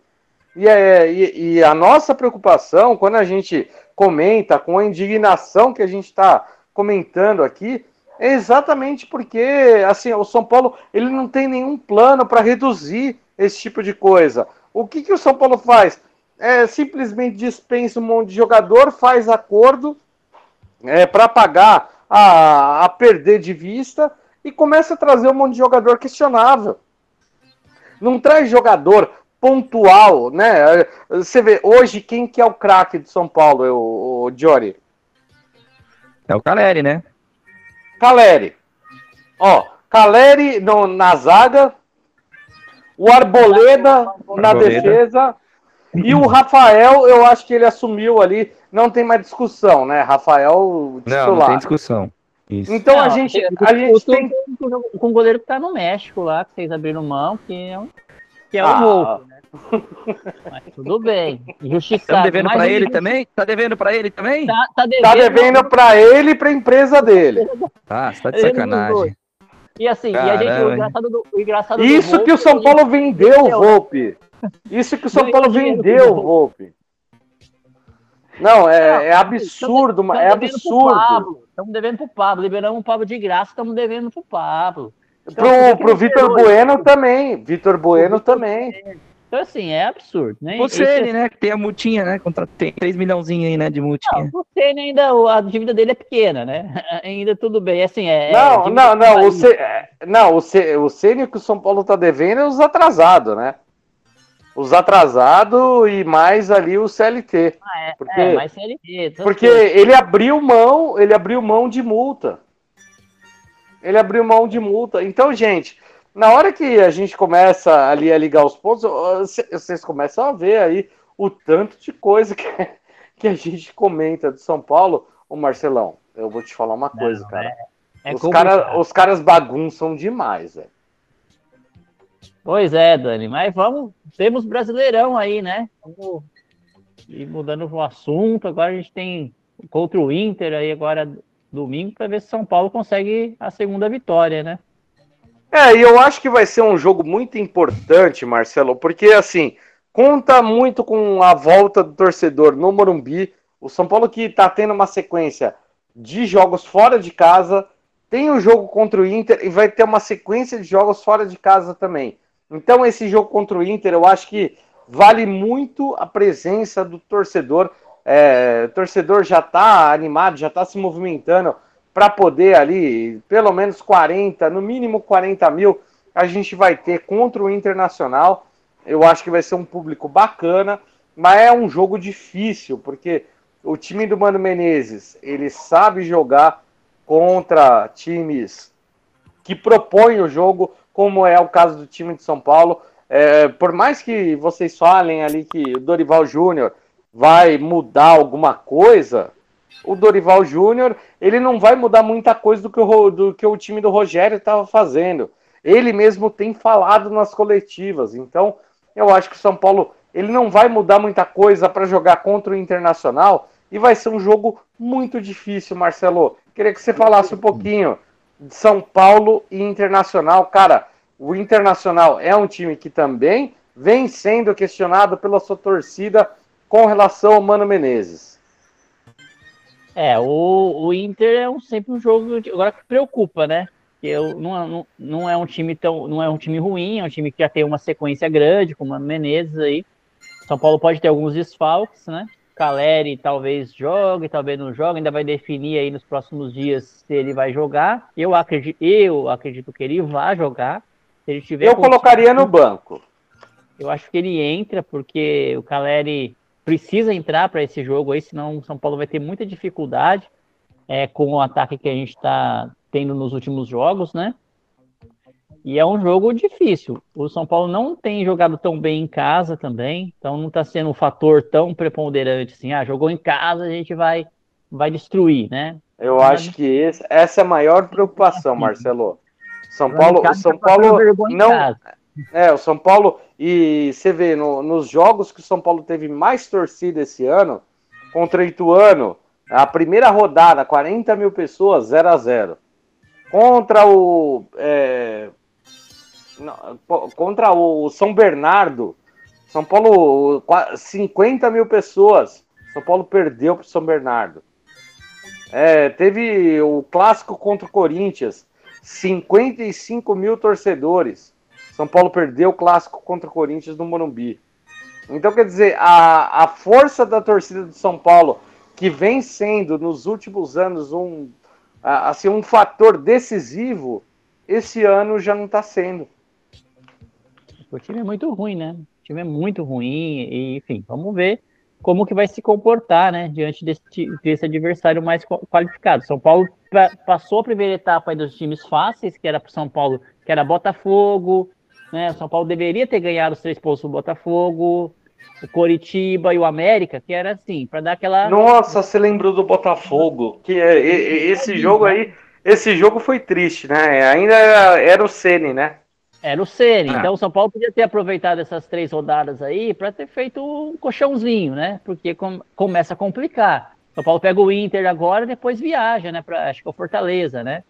E, é, e, e, a nossa preocupação, quando a gente comenta, com a indignação que a gente está comentando aqui, é exatamente porque assim, o São Paulo ele não tem nenhum plano para reduzir esse tipo de coisa. O que, que o São Paulo faz? É, simplesmente dispensa um monte de jogador, faz acordo é, para pagar a, a perder de vista e começa a trazer um monte de jogador questionável. Não traz jogador pontual, né? Você vê, hoje, quem que é o craque do São Paulo, o, o Jory? É o Caleri, né? Caleri. Ó, Caleri no, na zaga, o Arboleda, Arboleda na defesa e o Rafael, eu acho que ele assumiu ali, não tem mais discussão, né? Rafael titular. Não, não tem discussão. Isso. Então não, a gente, a gente tem com o goleiro que tá no México lá, que vocês abriram mão, que é, um, que é ah. o Volpe, né? Mas tudo bem. Justiça. Tá devendo para ele também? Tá devendo para ele também? Tá, tá devendo, tá devendo para ele e para empresa dele. Ah, você tá de sacanagem. E assim, e a gente, o engraçado do, o engraçado Isso Volpe, que o São Paulo vendeu, Volpe. Isso que o São Paulo vendeu, Volpe. Não, é, é absurdo, tamo, é absurdo. Estamos devendo pro Pablo, liberamos o Pablo de graça, estamos devendo pro Pablo. Então, pro pro Vitor Bueno também, Vitor Bueno também. Então, assim, é absurdo, né? O Ceni, né? Que tem a multinha, né? Contra, tem 3 milhãozinhos aí, né? De multinha. Não, o Ceni ainda, a dívida dele é pequena, né? [LAUGHS] ainda tudo bem. Assim, é. Não, é não, não. O, C, é, não, o, C, o Ceni que o São Paulo tá devendo é os atrasados, né? Os atrasados e mais ali o CLT. Ah, é, porque, é mais CLT. Porque ele abriu mão, ele abriu mão de multa. Ele abriu mão de multa. Então, gente, na hora que a gente começa ali a ligar os pontos, vocês começam a ver aí o tanto de coisa que, [LAUGHS] que a gente comenta do São Paulo. Ô Marcelão, eu vou te falar uma coisa, Não, cara. É, é os, cara, os caras bagunçam demais, velho. Pois é, Dani, mas vamos, temos Brasileirão aí, né? Vamos ir mudando o assunto. Agora a gente tem contra o Inter aí agora domingo para ver se São Paulo consegue a segunda vitória, né? É, e eu acho que vai ser um jogo muito importante, Marcelo, porque assim, conta muito com a volta do torcedor no Morumbi. O São Paulo que está tendo uma sequência de jogos fora de casa, tem o jogo contra o Inter e vai ter uma sequência de jogos fora de casa também. Então, esse jogo contra o Inter, eu acho que vale muito a presença do torcedor. É, o torcedor já está animado, já está se movimentando para poder ali, pelo menos 40, no mínimo 40 mil, a gente vai ter contra o Internacional. Eu acho que vai ser um público bacana, mas é um jogo difícil, porque o time do Mano Menezes, ele sabe jogar contra times que propõem o jogo, como é o caso do time de São Paulo. É, por mais que vocês falem ali que o Dorival Júnior vai mudar alguma coisa, o Dorival Júnior, ele não vai mudar muita coisa do que o, do que o time do Rogério estava fazendo. Ele mesmo tem falado nas coletivas. Então, eu acho que o São Paulo ele não vai mudar muita coisa para jogar contra o Internacional e vai ser um jogo muito difícil, Marcelo. Queria que você falasse um pouquinho de São Paulo e Internacional. Cara, o Internacional é um time que também vem sendo questionado pela sua torcida com relação ao Mano Menezes. É, o, o Inter é um, sempre um jogo agora que preocupa, né? Eu, não, é, não, não é um time tão, não é um time ruim, é um time que já tem uma sequência grande, com o Mano Menezes aí. São Paulo pode ter alguns desfalques, né? Caleri talvez jogue, talvez não jogue, ainda vai definir aí nos próximos dias se ele vai jogar. Eu acredito, eu acredito que ele vai jogar. Se ele tiver eu colocaria no banco. Eu acho que ele entra porque o Caleri precisa entrar para esse jogo aí, senão o São Paulo vai ter muita dificuldade é, com o ataque que a gente está tendo nos últimos jogos, né? E é um jogo difícil. O São Paulo não tem jogado tão bem em casa também, então não está sendo um fator tão preponderante assim. Ah, jogou em casa, a gente vai, vai destruir, né? Eu Mas... acho que esse, essa é a maior preocupação, Marcelo. São Paulo, São tá Paulo não, é, o São Paulo, e você vê, no, nos jogos que o São Paulo teve mais torcida esse ano, contra o Ituano, a primeira rodada, 40 mil pessoas, 0 a 0 Contra o. É, contra o São Bernardo, São Paulo, 50 mil pessoas. São Paulo perdeu para São Bernardo. É, teve o clássico contra o Corinthians, 55 mil torcedores. São Paulo perdeu o clássico contra o Corinthians no Morumbi. Então, quer dizer, a, a força da torcida de São Paulo, que vem sendo nos últimos anos um, assim, um fator decisivo, esse ano já não está sendo. O time é muito ruim, né? O time é muito ruim, e, enfim, vamos ver como que vai se comportar, né, diante desse, desse adversário mais qualificado. São Paulo passou a primeira etapa dos times fáceis, que era para São Paulo, que era Botafogo, né? São Paulo deveria ter ganhado os três pontos do Botafogo, o Coritiba e o América, que era assim, para dar aquela. Nossa, você lembrou do Botafogo? Que é, esse jogo aí, esse jogo foi triste, né? Ainda era, era o Ceni, né? Era o Ceni. Ah. Então o São Paulo podia ter aproveitado essas três rodadas aí para ter feito um colchãozinho, né? Porque com, começa a complicar. São Paulo pega o Inter agora, depois viaja, né? Para acho que é o Fortaleza, né?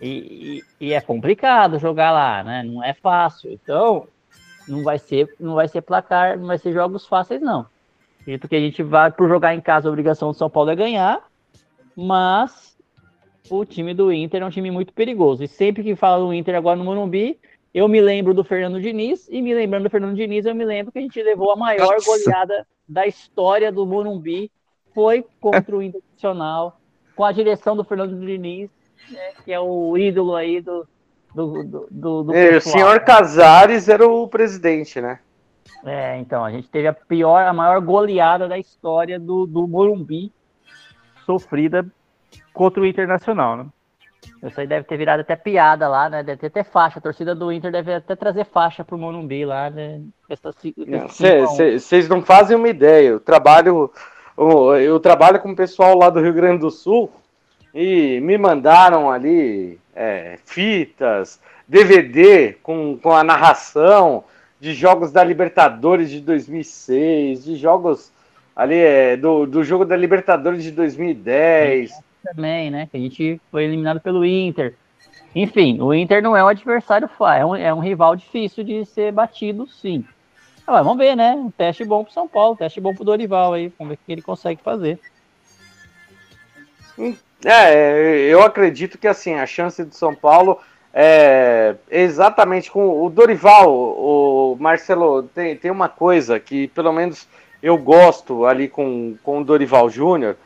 E, e, e, é complicado jogar lá, né? Não é fácil. Então não vai ser, não vai ser placar, não vai ser jogos fáceis não. Acredito que a gente vai por jogar em casa, a obrigação do São Paulo é ganhar, mas o time do Inter é um time muito perigoso. E sempre que fala do Inter agora no Morumbi, eu me lembro do Fernando Diniz, e me lembrando do Fernando Diniz, eu me lembro que a gente levou a maior Nossa. goleada da história do Morumbi, foi contra o Internacional, com a direção do Fernando Diniz, né, que é o ídolo aí do. do, do, do, do é, o senhor Casares era o presidente, né? É, então, a gente teve a pior, a maior goleada da história do, do Morumbi, sofrida contra o Internacional, né? Isso aí deve ter virado até piada lá, né? Deve ter até faixa. A torcida do Inter deve até trazer faixa pro Monumbi lá, né? Vocês não fazem uma ideia. Eu trabalho, eu trabalho com o pessoal lá do Rio Grande do Sul e me mandaram ali é, fitas, DVD com, com a narração de jogos da Libertadores de 2006, de jogos ali é, do, do jogo da Libertadores de 2010 também, né? Que a gente foi eliminado pelo Inter. Enfim, o Inter não é um adversário fácil, é um, é um rival difícil de ser batido, sim. Ah, vamos ver, né? Um teste bom pro São Paulo, um teste bom pro Dorival aí, vamos ver o que ele consegue fazer. É, eu acredito que assim, a chance do São Paulo é exatamente com o Dorival, o Marcelo, tem, tem uma coisa que pelo menos eu gosto ali com, com o Dorival Júnior,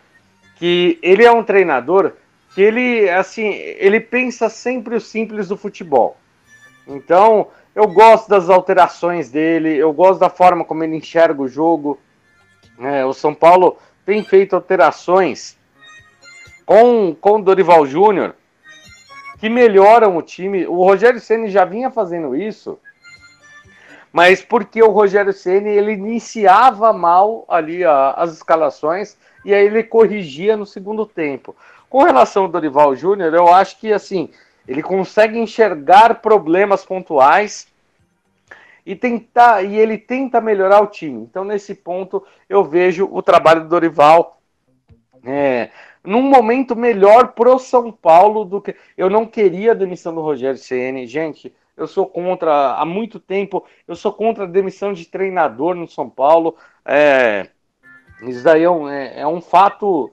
que ele é um treinador que ele, assim, ele pensa sempre o simples do futebol. Então, eu gosto das alterações dele, eu gosto da forma como ele enxerga o jogo. É, o São Paulo tem feito alterações com, com Dorival Júnior que melhoram o time. O Rogério Ceni já vinha fazendo isso, mas porque o Rogério Ceni ele iniciava mal ali a, as escalações e aí ele corrigia no segundo tempo. Com relação ao Dorival Júnior, eu acho que assim, ele consegue enxergar problemas pontuais e tentar e ele tenta melhorar o time. Então nesse ponto eu vejo o trabalho do Dorival é, num momento melhor pro São Paulo do que eu não queria a demissão do Rogério Ceni, gente. Eu sou contra há muito tempo. Eu sou contra a demissão de treinador no São Paulo. É, isso daí é um, é, é um fato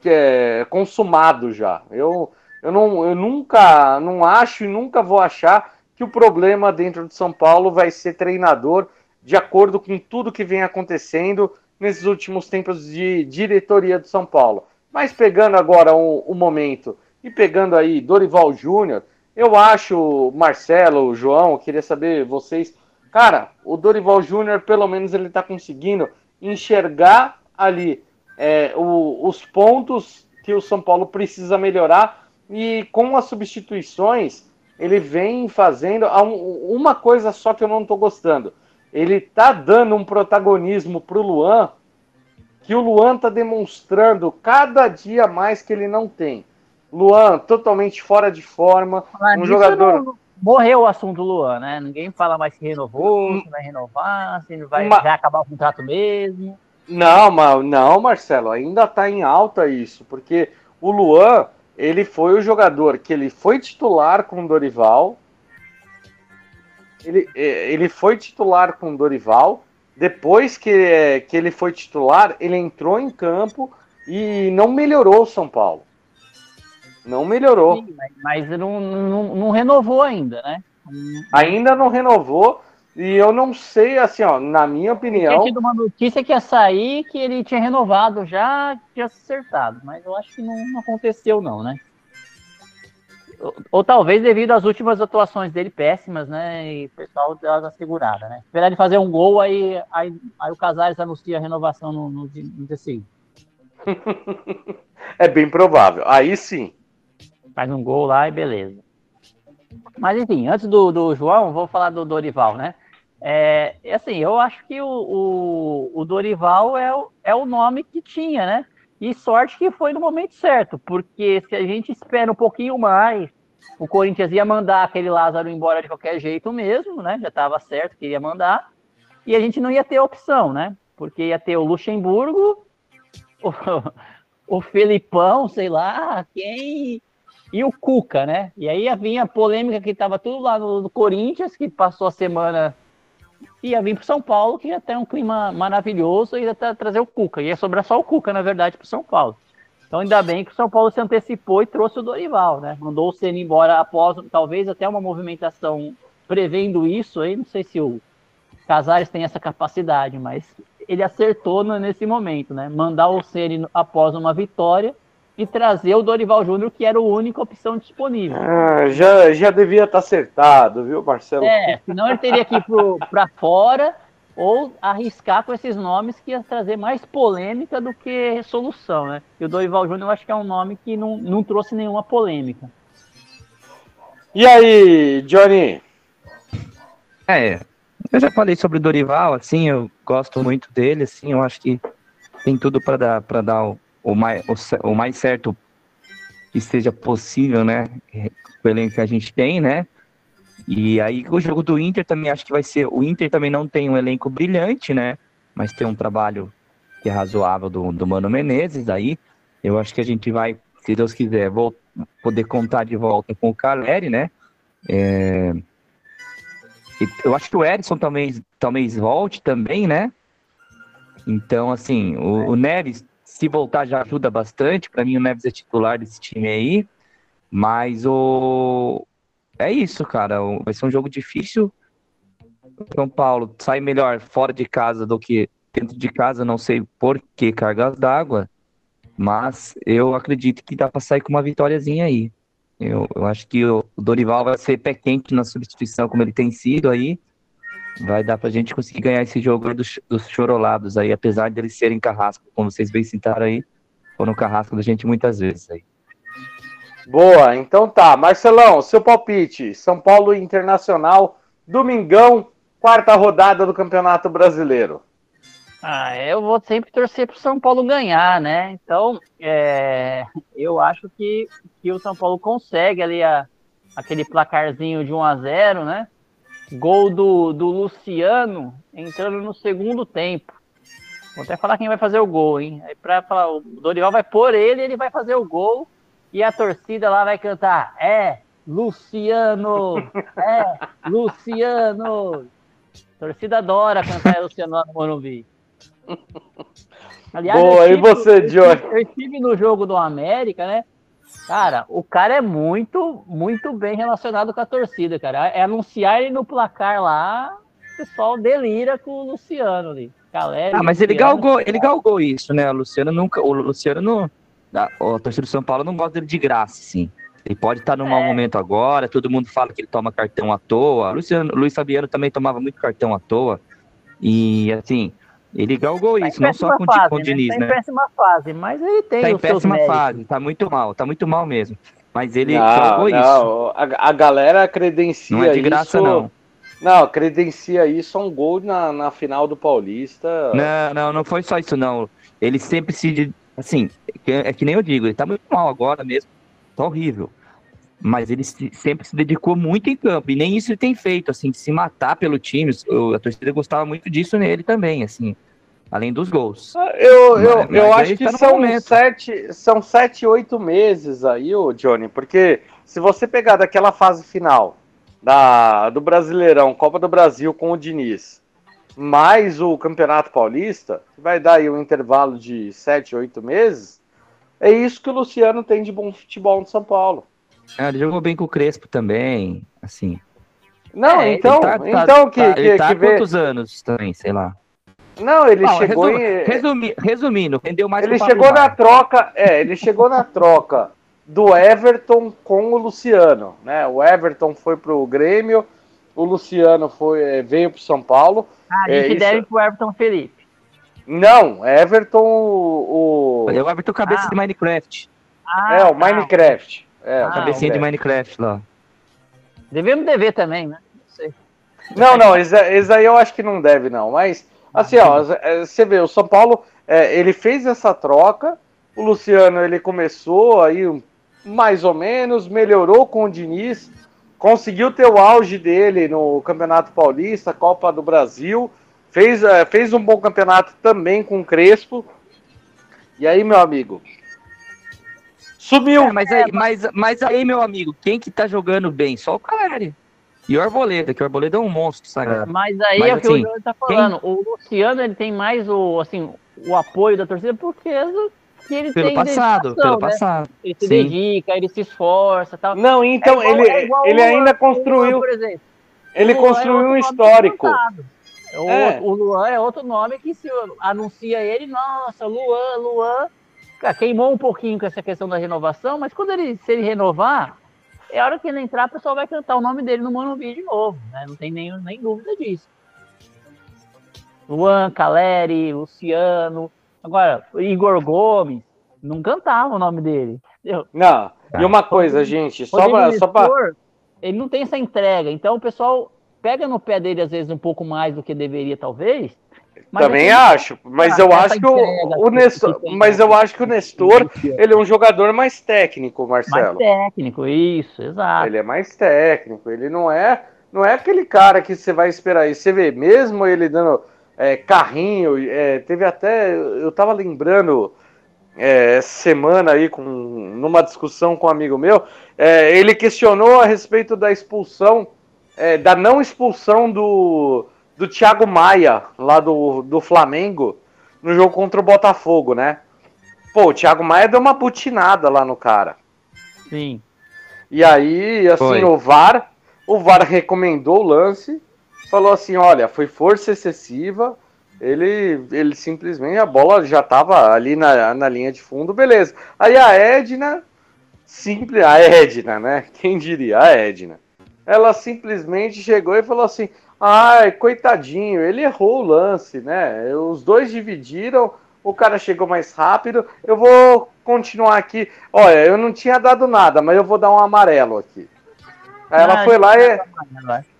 que é consumado já. Eu, eu, não, eu nunca não acho e nunca vou achar que o problema dentro de São Paulo vai ser treinador, de acordo com tudo que vem acontecendo nesses últimos tempos de diretoria de São Paulo. Mas pegando agora o, o momento e pegando aí Dorival Júnior, eu acho, Marcelo, João, queria saber vocês. Cara, o Dorival Júnior, pelo menos, ele está conseguindo enxergar ali é, o, os pontos que o São Paulo precisa melhorar e com as substituições ele vem fazendo uma coisa só que eu não estou gostando. Ele tá dando um protagonismo para o Luan que o Luan está demonstrando cada dia mais que ele não tem. Luan totalmente fora de forma, um jogador. Não, morreu o assunto do Luan, né? Ninguém fala mais se renovou, hum. se vai renovar, se vai, vai acabar o contrato mesmo. Não, mas não, Marcelo, ainda está em alta isso, porque o Luan, ele foi o jogador que ele foi titular com o Dorival. ele, ele foi titular com o Dorival. Depois que, que ele foi titular, ele entrou em campo e não melhorou o São Paulo. Não melhorou. Sim, mas não, não, não, renovou ainda, né? Ainda não renovou. E eu não sei, assim, ó, na minha opinião. Tinha tido uma notícia que ia sair que ele tinha renovado já, tinha acertado, mas eu acho que não, não aconteceu, não, né? Ou, ou, talvez devido às últimas atuações dele péssimas, né? E o pessoal deu uma segurada, né? Esperar ele fazer um gol, aí, aí, aí o Casares anuncia a renovação no, no, no dia [LAUGHS] seguinte. é bem provável. Aí sim. Faz um gol lá e beleza. Mas enfim, antes do, do João, vou falar do Dorival, né? É, assim, eu acho que o, o, o Dorival é o, é o nome que tinha, né? E sorte que foi no momento certo, porque se a gente espera um pouquinho mais, o Corinthians ia mandar aquele Lázaro embora de qualquer jeito mesmo, né? Já estava certo que ia mandar. E a gente não ia ter opção, né? Porque ia ter o Luxemburgo, [LAUGHS] o, o Felipão, sei lá, quem, e o Cuca, né? E aí vinha a polêmica que estava tudo lá no, Corinthians, que passou a semana ia vir para São Paulo, que ia ter um clima maravilhoso, e ia trazer o Cuca. Ia sobrar só o Cuca, na verdade, para São Paulo. Então, ainda bem que o São Paulo se antecipou e trouxe o Dorival, né? Mandou o Senna embora após, talvez, até uma movimentação prevendo isso aí. Não sei se o Casares tem essa capacidade, mas ele acertou nesse momento, né? Mandar o Senna após uma vitória e trazer o Dorival Júnior, que era a única opção disponível. Ah, já, já devia estar tá acertado, viu, Marcelo? É, senão ele teria que ir para fora ou arriscar com esses nomes que ia trazer mais polêmica do que solução, né? E o Dorival Júnior eu acho que é um nome que não, não trouxe nenhuma polêmica. E aí, Johnny? É, eu já falei sobre o Dorival, assim, eu gosto muito dele, assim, eu acho que tem tudo para dar, para dar o, o mais, o, o mais certo que seja possível, né? O elenco que a gente tem, né? E aí o jogo do Inter também acho que vai ser. O Inter também não tem um elenco brilhante, né? Mas tem um trabalho que é razoável do, do Mano Menezes. Aí eu acho que a gente vai, se Deus quiser, vou poder contar de volta com o Caleri, né? É... Eu acho que o Erisson talvez, talvez volte também, né? Então, assim, o, o Neves se voltar já ajuda bastante. Para mim, o Neves é titular desse time aí. Mas o. É isso, cara. Vai ser um jogo difícil. São Paulo sai melhor fora de casa do que dentro de casa. Não sei por que cargas d'água. Mas eu acredito que dá para sair com uma vitóriazinha aí. Eu, eu acho que o Dorival vai ser pé quente na substituição, como ele tem sido aí vai dar pra gente conseguir ganhar esse jogo dos, dos chorolados aí, apesar de eles serem carrasco, como vocês bem citaram aí, foram carrasco da gente muitas vezes aí. Boa, então tá. Marcelão, seu palpite. São Paulo Internacional, domingão, quarta rodada do Campeonato Brasileiro. Ah, eu vou sempre torcer pro São Paulo ganhar, né? Então, é, eu acho que, que o São Paulo consegue ali a, aquele placarzinho de 1 a 0 né? Gol do, do Luciano entrando no segundo tempo. Vou até falar quem vai fazer o gol, hein? Aí pra falar, o Dorival vai pôr ele, ele vai fazer o gol e a torcida lá vai cantar: É, Luciano! É, Luciano! A torcida adora cantar Luciano no Morumbi. Aliás, Boa, e você, Johnny? Eu estive no jogo do América, né? Cara, o cara é muito, muito bem relacionado com a torcida, cara. É anunciar ele no placar lá, o pessoal delira com o Luciano ali. Galera, ah, mas ele galgou, ele galgou isso, né? O Luciano nunca. O Luciano não. A, a torcida do São Paulo não gosta dele de graça, sim. Ele pode estar num é. mau momento agora, todo mundo fala que ele toma cartão à toa. O Luciano, Luiz Fabiano também tomava muito cartão à toa. E assim, ele galgou tá isso, não só com, fase, com o? Diniz, tá né? Tá em péssima fase, mas ele tem Tá em péssima fase, tá muito mal, tá muito mal mesmo. Mas ele não, galgou não, isso. A, a galera credencia Não é de graça, isso... não. Não, credencia isso a um gol na, na final do Paulista. Não, não, não foi só isso, não. Ele sempre se. Assim, é que nem eu digo, ele tá muito mal agora mesmo. Tá horrível. Mas ele sempre se dedicou muito em campo. E nem isso ele tem feito, assim, de se matar pelo time. A torcida gostava muito disso nele também, assim além dos gols. Ah, eu, eu, mas, eu acho que tá são sete, são sete, oito meses aí, o Johnny, porque se você pegar daquela fase final da, do Brasileirão, Copa do Brasil com o Diniz, mais o Campeonato Paulista, que vai dar aí um intervalo de 7, 8 meses, é isso que o Luciano tem de bom futebol no São Paulo. É, ele jogou bem com o Crespo também, assim. Não, É, então, Ele tá- tá- então que, tá- que, ele tá que há vê- quantos anos também, sei lá. Não, ele Não, chegou resu- em... resumi- resumindo, rendeu mais Ele chegou na troca, é, ele chegou na troca do Everton com o Luciano, né? O Everton foi pro Grêmio, o Luciano foi, eh, veio pro São Paulo. Ah, a É, gente isso- deve pro Everton Felipe. Não, Everton o, o- É o Everton Cabeça Ah. de Minecraft. Ah, é o tá. Minecraft. É, o Ah, Cabecinha de Minecraft. Lá. Devemos dever também, né? Não sei. Não, não, esse, esse aí eu acho que não deve não, mas assim, ó, eh, você vê, o São Paulo, eh, ele fez essa troca, o Luciano, ele começou aí mais ou menos, melhorou com o Diniz, conseguiu ter o auge dele no Campeonato Paulista, Copa do Brasil, fez, eh, fez um bom campeonato também com o Crespo, e aí, meu amigo, sumiu. É, mas, aí, mas, mas aí, meu amigo, quem que tá jogando bem? Só o Caleri. E o Arboleda, que o Arboleda é um monstro sagrado. Mas aí Mas, é o que assim, o João tá falando. O Luciano ele tem mais o, assim, o apoio da torcida porque que ele Pelo tem passado, pelo né? passado. Ele se Sim. dedica, ele se esforça tal. Não, então, É igual- ele, é ele o ainda construiu, Luan, por exemplo. ele O é construiu outro um histórico. O, É. o Luan é outro nome que se anuncia ele, nossa, Luan, Luan. Cara, queimou um pouquinho com essa questão da renovação, mas quando ele, se ele renovar, é a hora que ele entrar, o pessoal vai cantar o nome dele no Morumbi de novo, né? Não tem nem, nem dúvida disso. Luan, Caleri, Luciano. Agora, Igor Gomes, não cantava o nome dele. entendeu? Não, e uma coisa, gente, só pra, só pra, Ele não tem essa entrega, então o pessoal pega no pé dele às vezes um pouco mais do que deveria, talvez. Mas Também é acho, mas Ah, eu essa acho que o, o Nestor, tem, mas eu acho que o Nestor, ele é um jogador mais técnico, mais Marcelo. técnico, isso, exato. Ele é mais técnico, ele não é, não é aquele cara que você vai esperar aí. Você vê, mesmo ele dando é, carrinho, é, teve até, eu tava lembrando é, essa semana aí com numa discussão com um amigo meu, é, ele questionou a respeito da expulsão, é, da não expulsão do do Thiago Maia, lá do, do Flamengo, no jogo contra o Botafogo, né? Pô, o Thiago Maia deu uma butinada lá no cara. Sim. E aí, assim, Foi. o VAR, o VAR recomendou o lance, falou assim, olha, foi força excessiva, ele, ele simplesmente, a bola já tava ali na, na linha de fundo, beleza. Aí a Edna, simples, a Edna, né? [LAUGHS] Quem diria? A Edna. Ela simplesmente chegou e falou assim, ai, coitadinho, ele errou o lance, né? Os dois dividiram, o cara chegou mais rápido, eu vou continuar aqui. Olha, eu não tinha dado nada, mas eu vou dar um amarelo aqui. Aí ela Ah, foi lá e.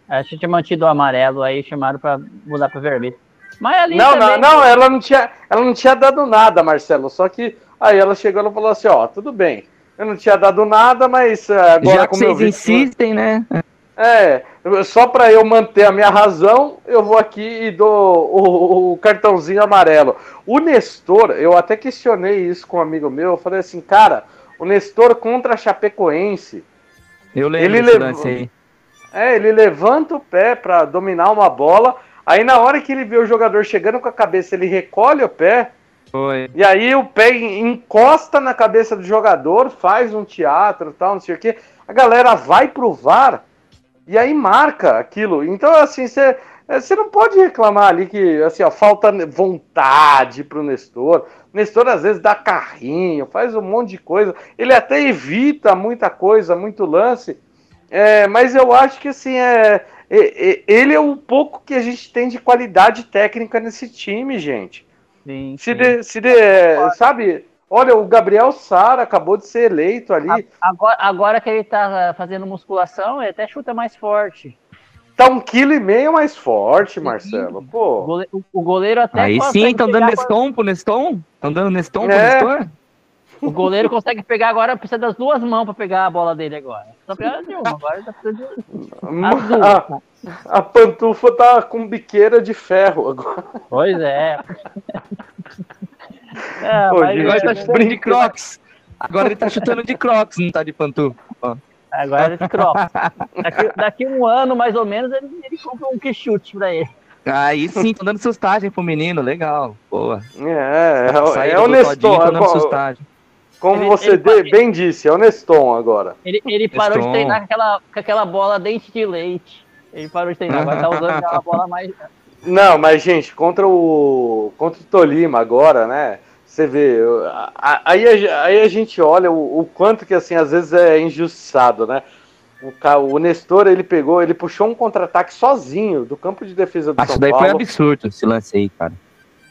A gente tinha mantido o amarelo, aí chamaram pra mudar pra vermelho. Mas ali Não, não, também- não, ela não tinha, ela não tinha dado nada, Marcelo. Só que aí ela chegou e falou assim, ó, tudo bem. Eu não tinha dado nada, mas eh, agora Já que como eu vocês vi. insistem, né? É, só para eu manter a minha razão, eu vou aqui e dou o, o cartãozinho amarelo. O Nestor, eu até questionei isso com um amigo meu, eu falei assim, cara, o Nestor contra a Chapecoense, Eu lembro Ele levou- aí. é, ele levanta o pé para dominar uma bola, aí na hora que ele vê o jogador chegando com a cabeça, ele recolhe o pé, Foi. e aí o pé encosta na cabeça do jogador, faz um teatro tal, não sei o quê. A galera vai pro VAR e aí marca aquilo. Então, assim, você você não pode reclamar ali que assim, ó, falta vontade pro Nestor. O Nestor às vezes dá carrinho, faz um monte de coisa. Ele até evita muita coisa, muito lance. É, mas eu acho que assim é, é- é- ele é o pouco que a gente tem de qualidade técnica nesse time, gente. Sim, Se sim. de, se de, sabe? Olha, o Gabriel Sara acabou de ser eleito ali. Agora, agora que ele tá fazendo musculação, ele até chuta mais forte. Tá um quilo e meio mais forte, Marcelo. O Pô, goleiro, o goleiro até Aí sim, estão dando pegar Neston pro Neston? Estão dando Neston pro É. Nestor? O goleiro consegue pegar agora, precisa das duas mãos pra pegar a bola dele agora. Só precisa de uma, agora tá precisando de [LAUGHS] as duas. a, a pantufa tá com biqueira de ferro agora. Pois é. É Pô, mas, gente, Agora ele tá é, chutando de crocs. Agora ele tá chutando de crocs, não tá de pantufa. Ó. Agora ele cross. Daqui, daqui um ano, mais ou menos, ele, ele compra um que chute pra ele. Aí sim, tô dando sustagem pro menino, legal. Boa. É, é, é do o Neston. Todinho, dando Como, sustagem. como Ele- você ele- de- ele- bem disse, é o Neston agora. Ele, ele parou Eston. de treinar com aquela, com aquela bola dente de leite. Ele parou de treinar, agora tá usando aquela [LAUGHS] bola mais. Não, mas gente, contra o contra o Tolima agora, né? Você vê, aí a, aí a gente olha o, o quanto que assim às vezes é injustiçado, né? O, o Nestor ele pegou, ele puxou um contra-ataque sozinho do campo de defesa do Acho São daí foi Paulo. absurdo esse lance aí, cara.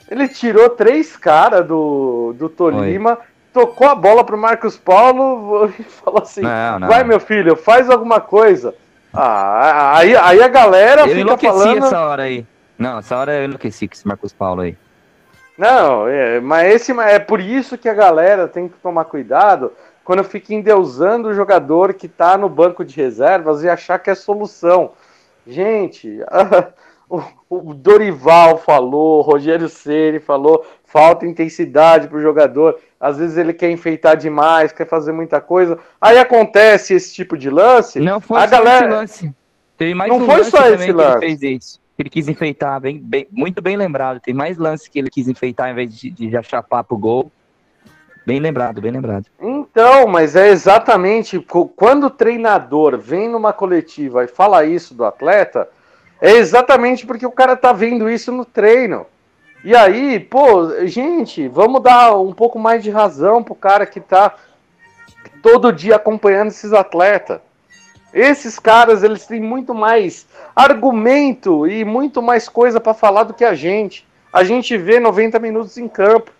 Ele tirou três caras do, do Tolima, tocou a bola pro Marcos Paulo [LAUGHS] e falou assim: Não, não. vai meu filho, faz alguma coisa. Ah, aí, aí a galera Eu fica enlouqueci falando. essa hora aí. Não, essa hora eu enlouqueci com esse Marcos Paulo aí. Não, é, mas esse é por isso que a galera tem que tomar cuidado quando fica endeusando o jogador que tá no banco de reservas e achar que é solução. Gente, [LAUGHS] o, o Dorival falou, o Rogério Ceni falou, falta intensidade pro jogador. Às vezes ele quer enfeitar demais, quer fazer muita coisa. Aí acontece esse tipo de lance. Não foi A só galera- esse lance. Teve mais Não um foi só esse lance. Ele quis enfeitar, bem, bem- muito bem lembrado. Tem mais lance que ele quis enfeitar em vez de, de já chapar pro gol. Bem lembrado, bem lembrado. Então, mas é exatamente quando o treinador vem numa coletiva e fala isso do atleta, é exatamente porque o cara tá vendo isso no treino. E aí, pô, gente, vamos dar um pouco mais de razão pro cara que tá todo dia acompanhando esses atletas. Esses caras, eles têm muito mais argumento e muito mais coisa para falar do que a gente. A gente vê 90 minutos em campo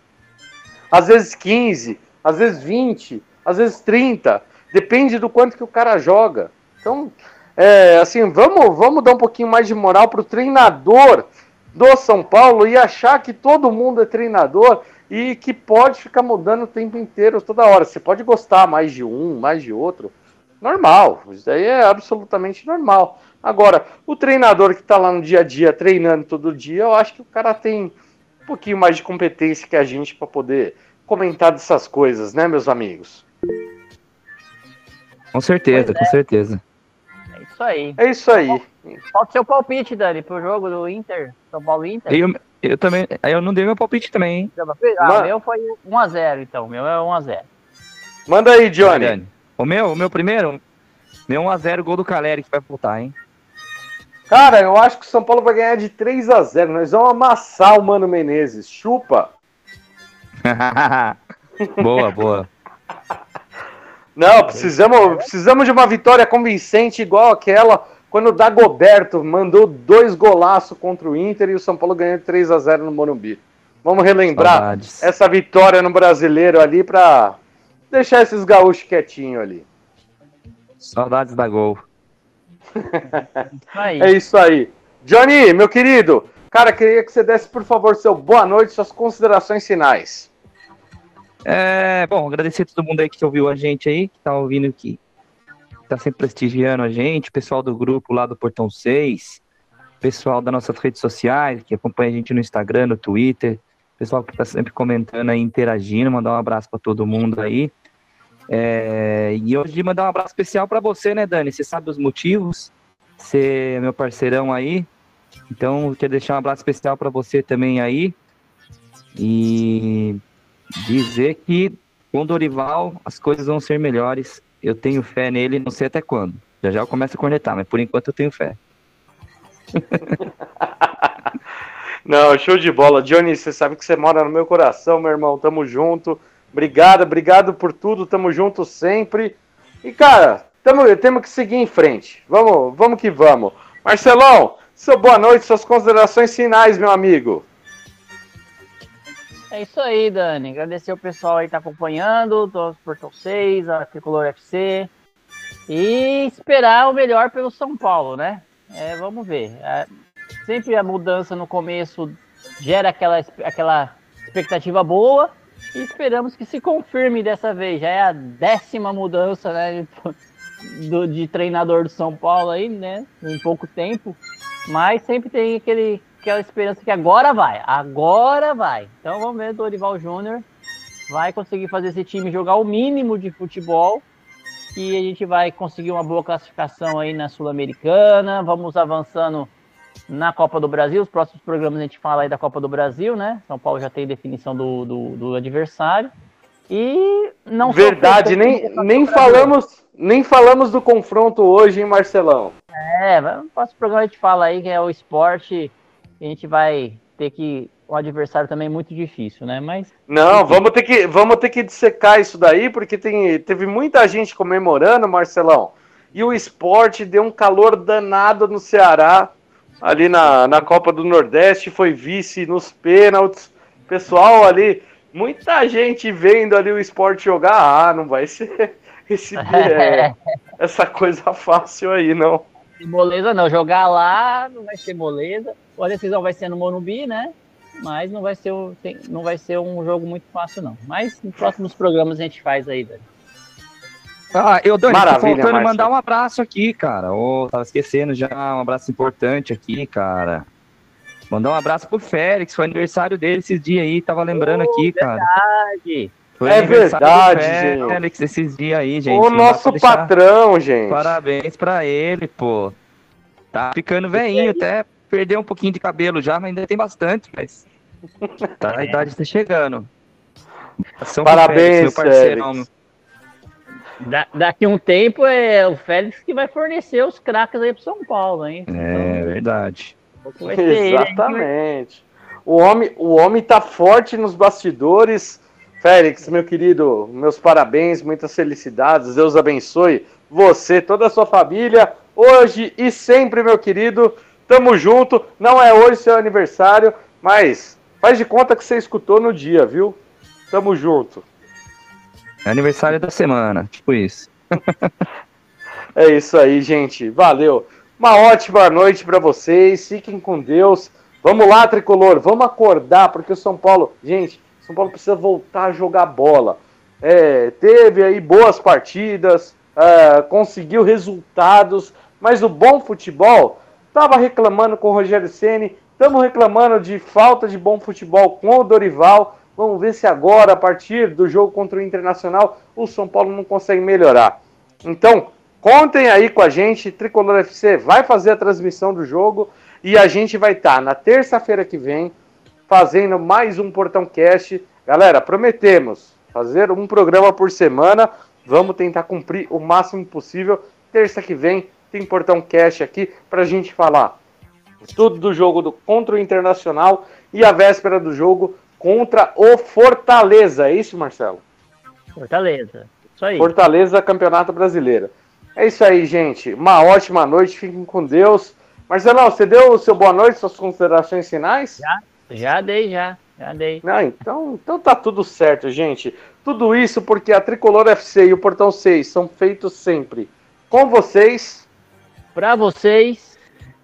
às vezes 15, às vezes 20, às vezes 30, depende do quanto que o cara joga. Então, é, assim, vamos, vamos dar um pouquinho mais de moral pro treinador do São Paulo e achar que todo mundo é treinador e que pode ficar mudando o tempo inteiro, toda hora. Você pode gostar mais de um, mais de outro. Normal, isso aí é absolutamente normal. Agora, o treinador que está lá no dia a dia, treinando todo dia, eu acho que o cara tem um pouquinho mais de competência que a gente para poder comentar dessas coisas, né, meus amigos? Com certeza, Pois com certeza. É isso aí. É isso aí. Qual o seu palpite, Dani, pro jogo do Inter? São Paulo Inter? Eu, eu também. Eu não dei meu palpite também, hein? Ah, Mano. meu foi 1x0, então. O meu é 1x0. Manda aí, Johnny. Dani. O meu, o meu primeiro, meu 1x0 gol do Caleri que vai voltar, hein? Cara, eu acho que o São Paulo vai ganhar de 3 a 0 Nós vamos amassar o Mano Menezes. Chupa. [LAUGHS] boa, boa. Não, precisamos, precisamos de uma vitória convincente igual aquela quando o Dagoberto mandou dois golaços contra o Inter e o São Paulo ganhou de 3 a 0 no Morumbi. Vamos relembrar Saudades. essa vitória no Brasileiro ali pra deixar esses gaúchos quietinhos ali. Saudades da gol. É isso aí. Johnny, meu querido, cara, queria que você desse, por favor, seu boa noite, suas considerações finais. É, bom, agradecer a todo mundo aí que ouviu a gente aí, que tá ouvindo aqui. Tá sempre prestigiando a gente, pessoal do grupo lá do Portão 6, pessoal das nossas redes sociais, que acompanha a gente no Instagram, no Twitter, pessoal que tá sempre comentando aí, interagindo, mandar um abraço para todo mundo aí. É, e hoje mandar um abraço especial para você, né, Dani? Você sabe os motivos, você é meu parceirão aí, então quero deixar um abraço especial para você também aí. E dizer que com Dorival as coisas vão ser melhores. Eu tenho fé nele, não sei até quando. Já já eu começo a cornetar, mas por enquanto eu tenho fé. [LAUGHS] Não, show de bola. Johnny, você sabe que você mora no meu coração, meu irmão. Tamo junto. Obrigado, obrigado por tudo. Tamo junto sempre. E, cara, tamo, temos que seguir em frente. Vamos, vamos que vamos. Marcelão, seu boa noite, suas considerações finais, meu amigo. É isso aí, Dani. Agradecer o pessoal aí que tá acompanhando, todos Portão 6, a Tricolor FC. E esperar o melhor pelo São Paulo, né? É, vamos ver. É, sempre a mudança no começo gera aquela, aquela expectativa boa e esperamos que se confirme dessa vez. Já é a décima mudança né, [LAUGHS] do, de treinador do São Paulo aí, né? Em pouco tempo. Mas sempre tem aquele, aquela esperança que agora vai, agora vai. Então vamos ver, Dorival Júnior vai conseguir fazer esse time jogar o mínimo de futebol que a gente vai conseguir uma boa classificação aí na Sul-Americana. Vamos avançando na Copa do Brasil. Os próximos programas a gente fala aí da Copa do Brasil, né? São Paulo já tem definição do, do, do adversário. E não Verdade, nem, nem falamos nem falamos do confronto hoje, hein, Marcelão? É, no próximo programa a gente fala aí que é o esporte. A gente vai ter que um adversário também muito difícil, né? Mas não, vamos ter que vamos ter que dissecar isso daí porque tem teve muita gente comemorando, Marcelão. E o esporte deu um calor danado no Ceará ali na, na Copa do Nordeste, foi vice nos pênaltis. Pessoal ali muita gente vendo ali o esporte jogar. Ah, não vai ser [LAUGHS] esse, [LAUGHS] é, essa coisa fácil aí, não. Moleza não, jogar lá não vai ser moleza. A decisão vai ser no Monumbi, né? Mas não vai ser, não vai ser um jogo muito fácil, não. Mas nos próximos programas a gente faz aí, Dani. Ah, eu, Dani, Maravilha, tô faltando Marcia. mandar um abraço aqui, cara. Oh, tava esquecendo já, um abraço importante aqui, cara. Mandar um abraço pro Félix, foi aniversário dele esses dias aí, tava lembrando oh, aqui, verdade. cara. Foi é verdade, gente. Félix esses dias aí, gente. O nosso patrão, gente. Parabéns pra ele, pô. Tá ficando veinho, até perdeu um pouquinho de cabelo já, mas ainda tem bastante, mas [LAUGHS] tá, a idade tá chegando. São Parabéns, Félix, meu parceirão. Félix. Da, daqui um tempo é o Félix que vai fornecer os craques aí pro São Paulo, hein? É, então, verdade. Exatamente. o homem, o homem tá forte nos bastidores. Félix, meu querido, meus parabéns, muitas felicidades. Deus abençoe você, toda a sua família, hoje e sempre, meu querido. Tamo junto. Não é hoje seu aniversário, mas faz de conta que você escutou no dia, viu? Tamo junto. É aniversário da semana, tipo isso. [LAUGHS] é isso aí, gente. Valeu. Uma ótima noite para vocês. Fiquem com Deus. Vamos lá, tricolor. Vamos acordar, porque o São Paulo, gente, São Paulo precisa voltar a jogar bola. É, teve aí boas partidas, é, conseguiu resultados, mas o bom futebol estava reclamando com o Rogério Ceni, estamos reclamando de falta de bom futebol com o Dorival. Vamos ver se agora, a partir do jogo contra o Internacional, o São Paulo não consegue melhorar. Então, Contem aí com a gente, Tricolor FC vai fazer a transmissão do jogo e a gente vai estar tá, na terça-feira que vem fazendo mais um Portão Cast. Galera, prometemos fazer um programa por semana. Vamos tentar cumprir o máximo possível. Terça que vem tem Portão Cast aqui para a gente falar tudo do jogo do, contra o Internacional e a véspera do jogo contra o Fortaleza. É isso, Marcelo? Fortaleza. Isso aí. Fortaleza, Campeonato Brasileiro. É isso aí, gente. Uma ótima noite. Fiquem com Deus. Marcelão, você deu o seu boa noite, suas considerações finais? Já, já dei, já. Já dei. Não, então, então tá tudo certo, gente. Tudo isso porque a Tricolor FC e o Portão 6 são feitos sempre com vocês. Para vocês.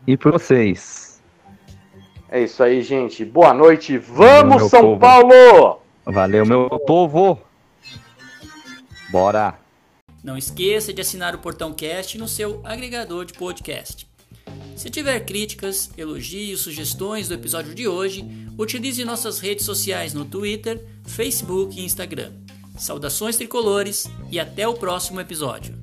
E para vocês. É isso aí, gente. Boa noite. Vamos, Valeu, São povo. Paulo! Valeu, meu povo! Bora! Não esqueça de assinar o Portão Cast no seu agregador de podcast. Se tiver críticas, elogios, sugestões do episódio de hoje, utilize nossas redes sociais no Twitter, Facebook e Instagram. Saudações tricolores e até o próximo episódio.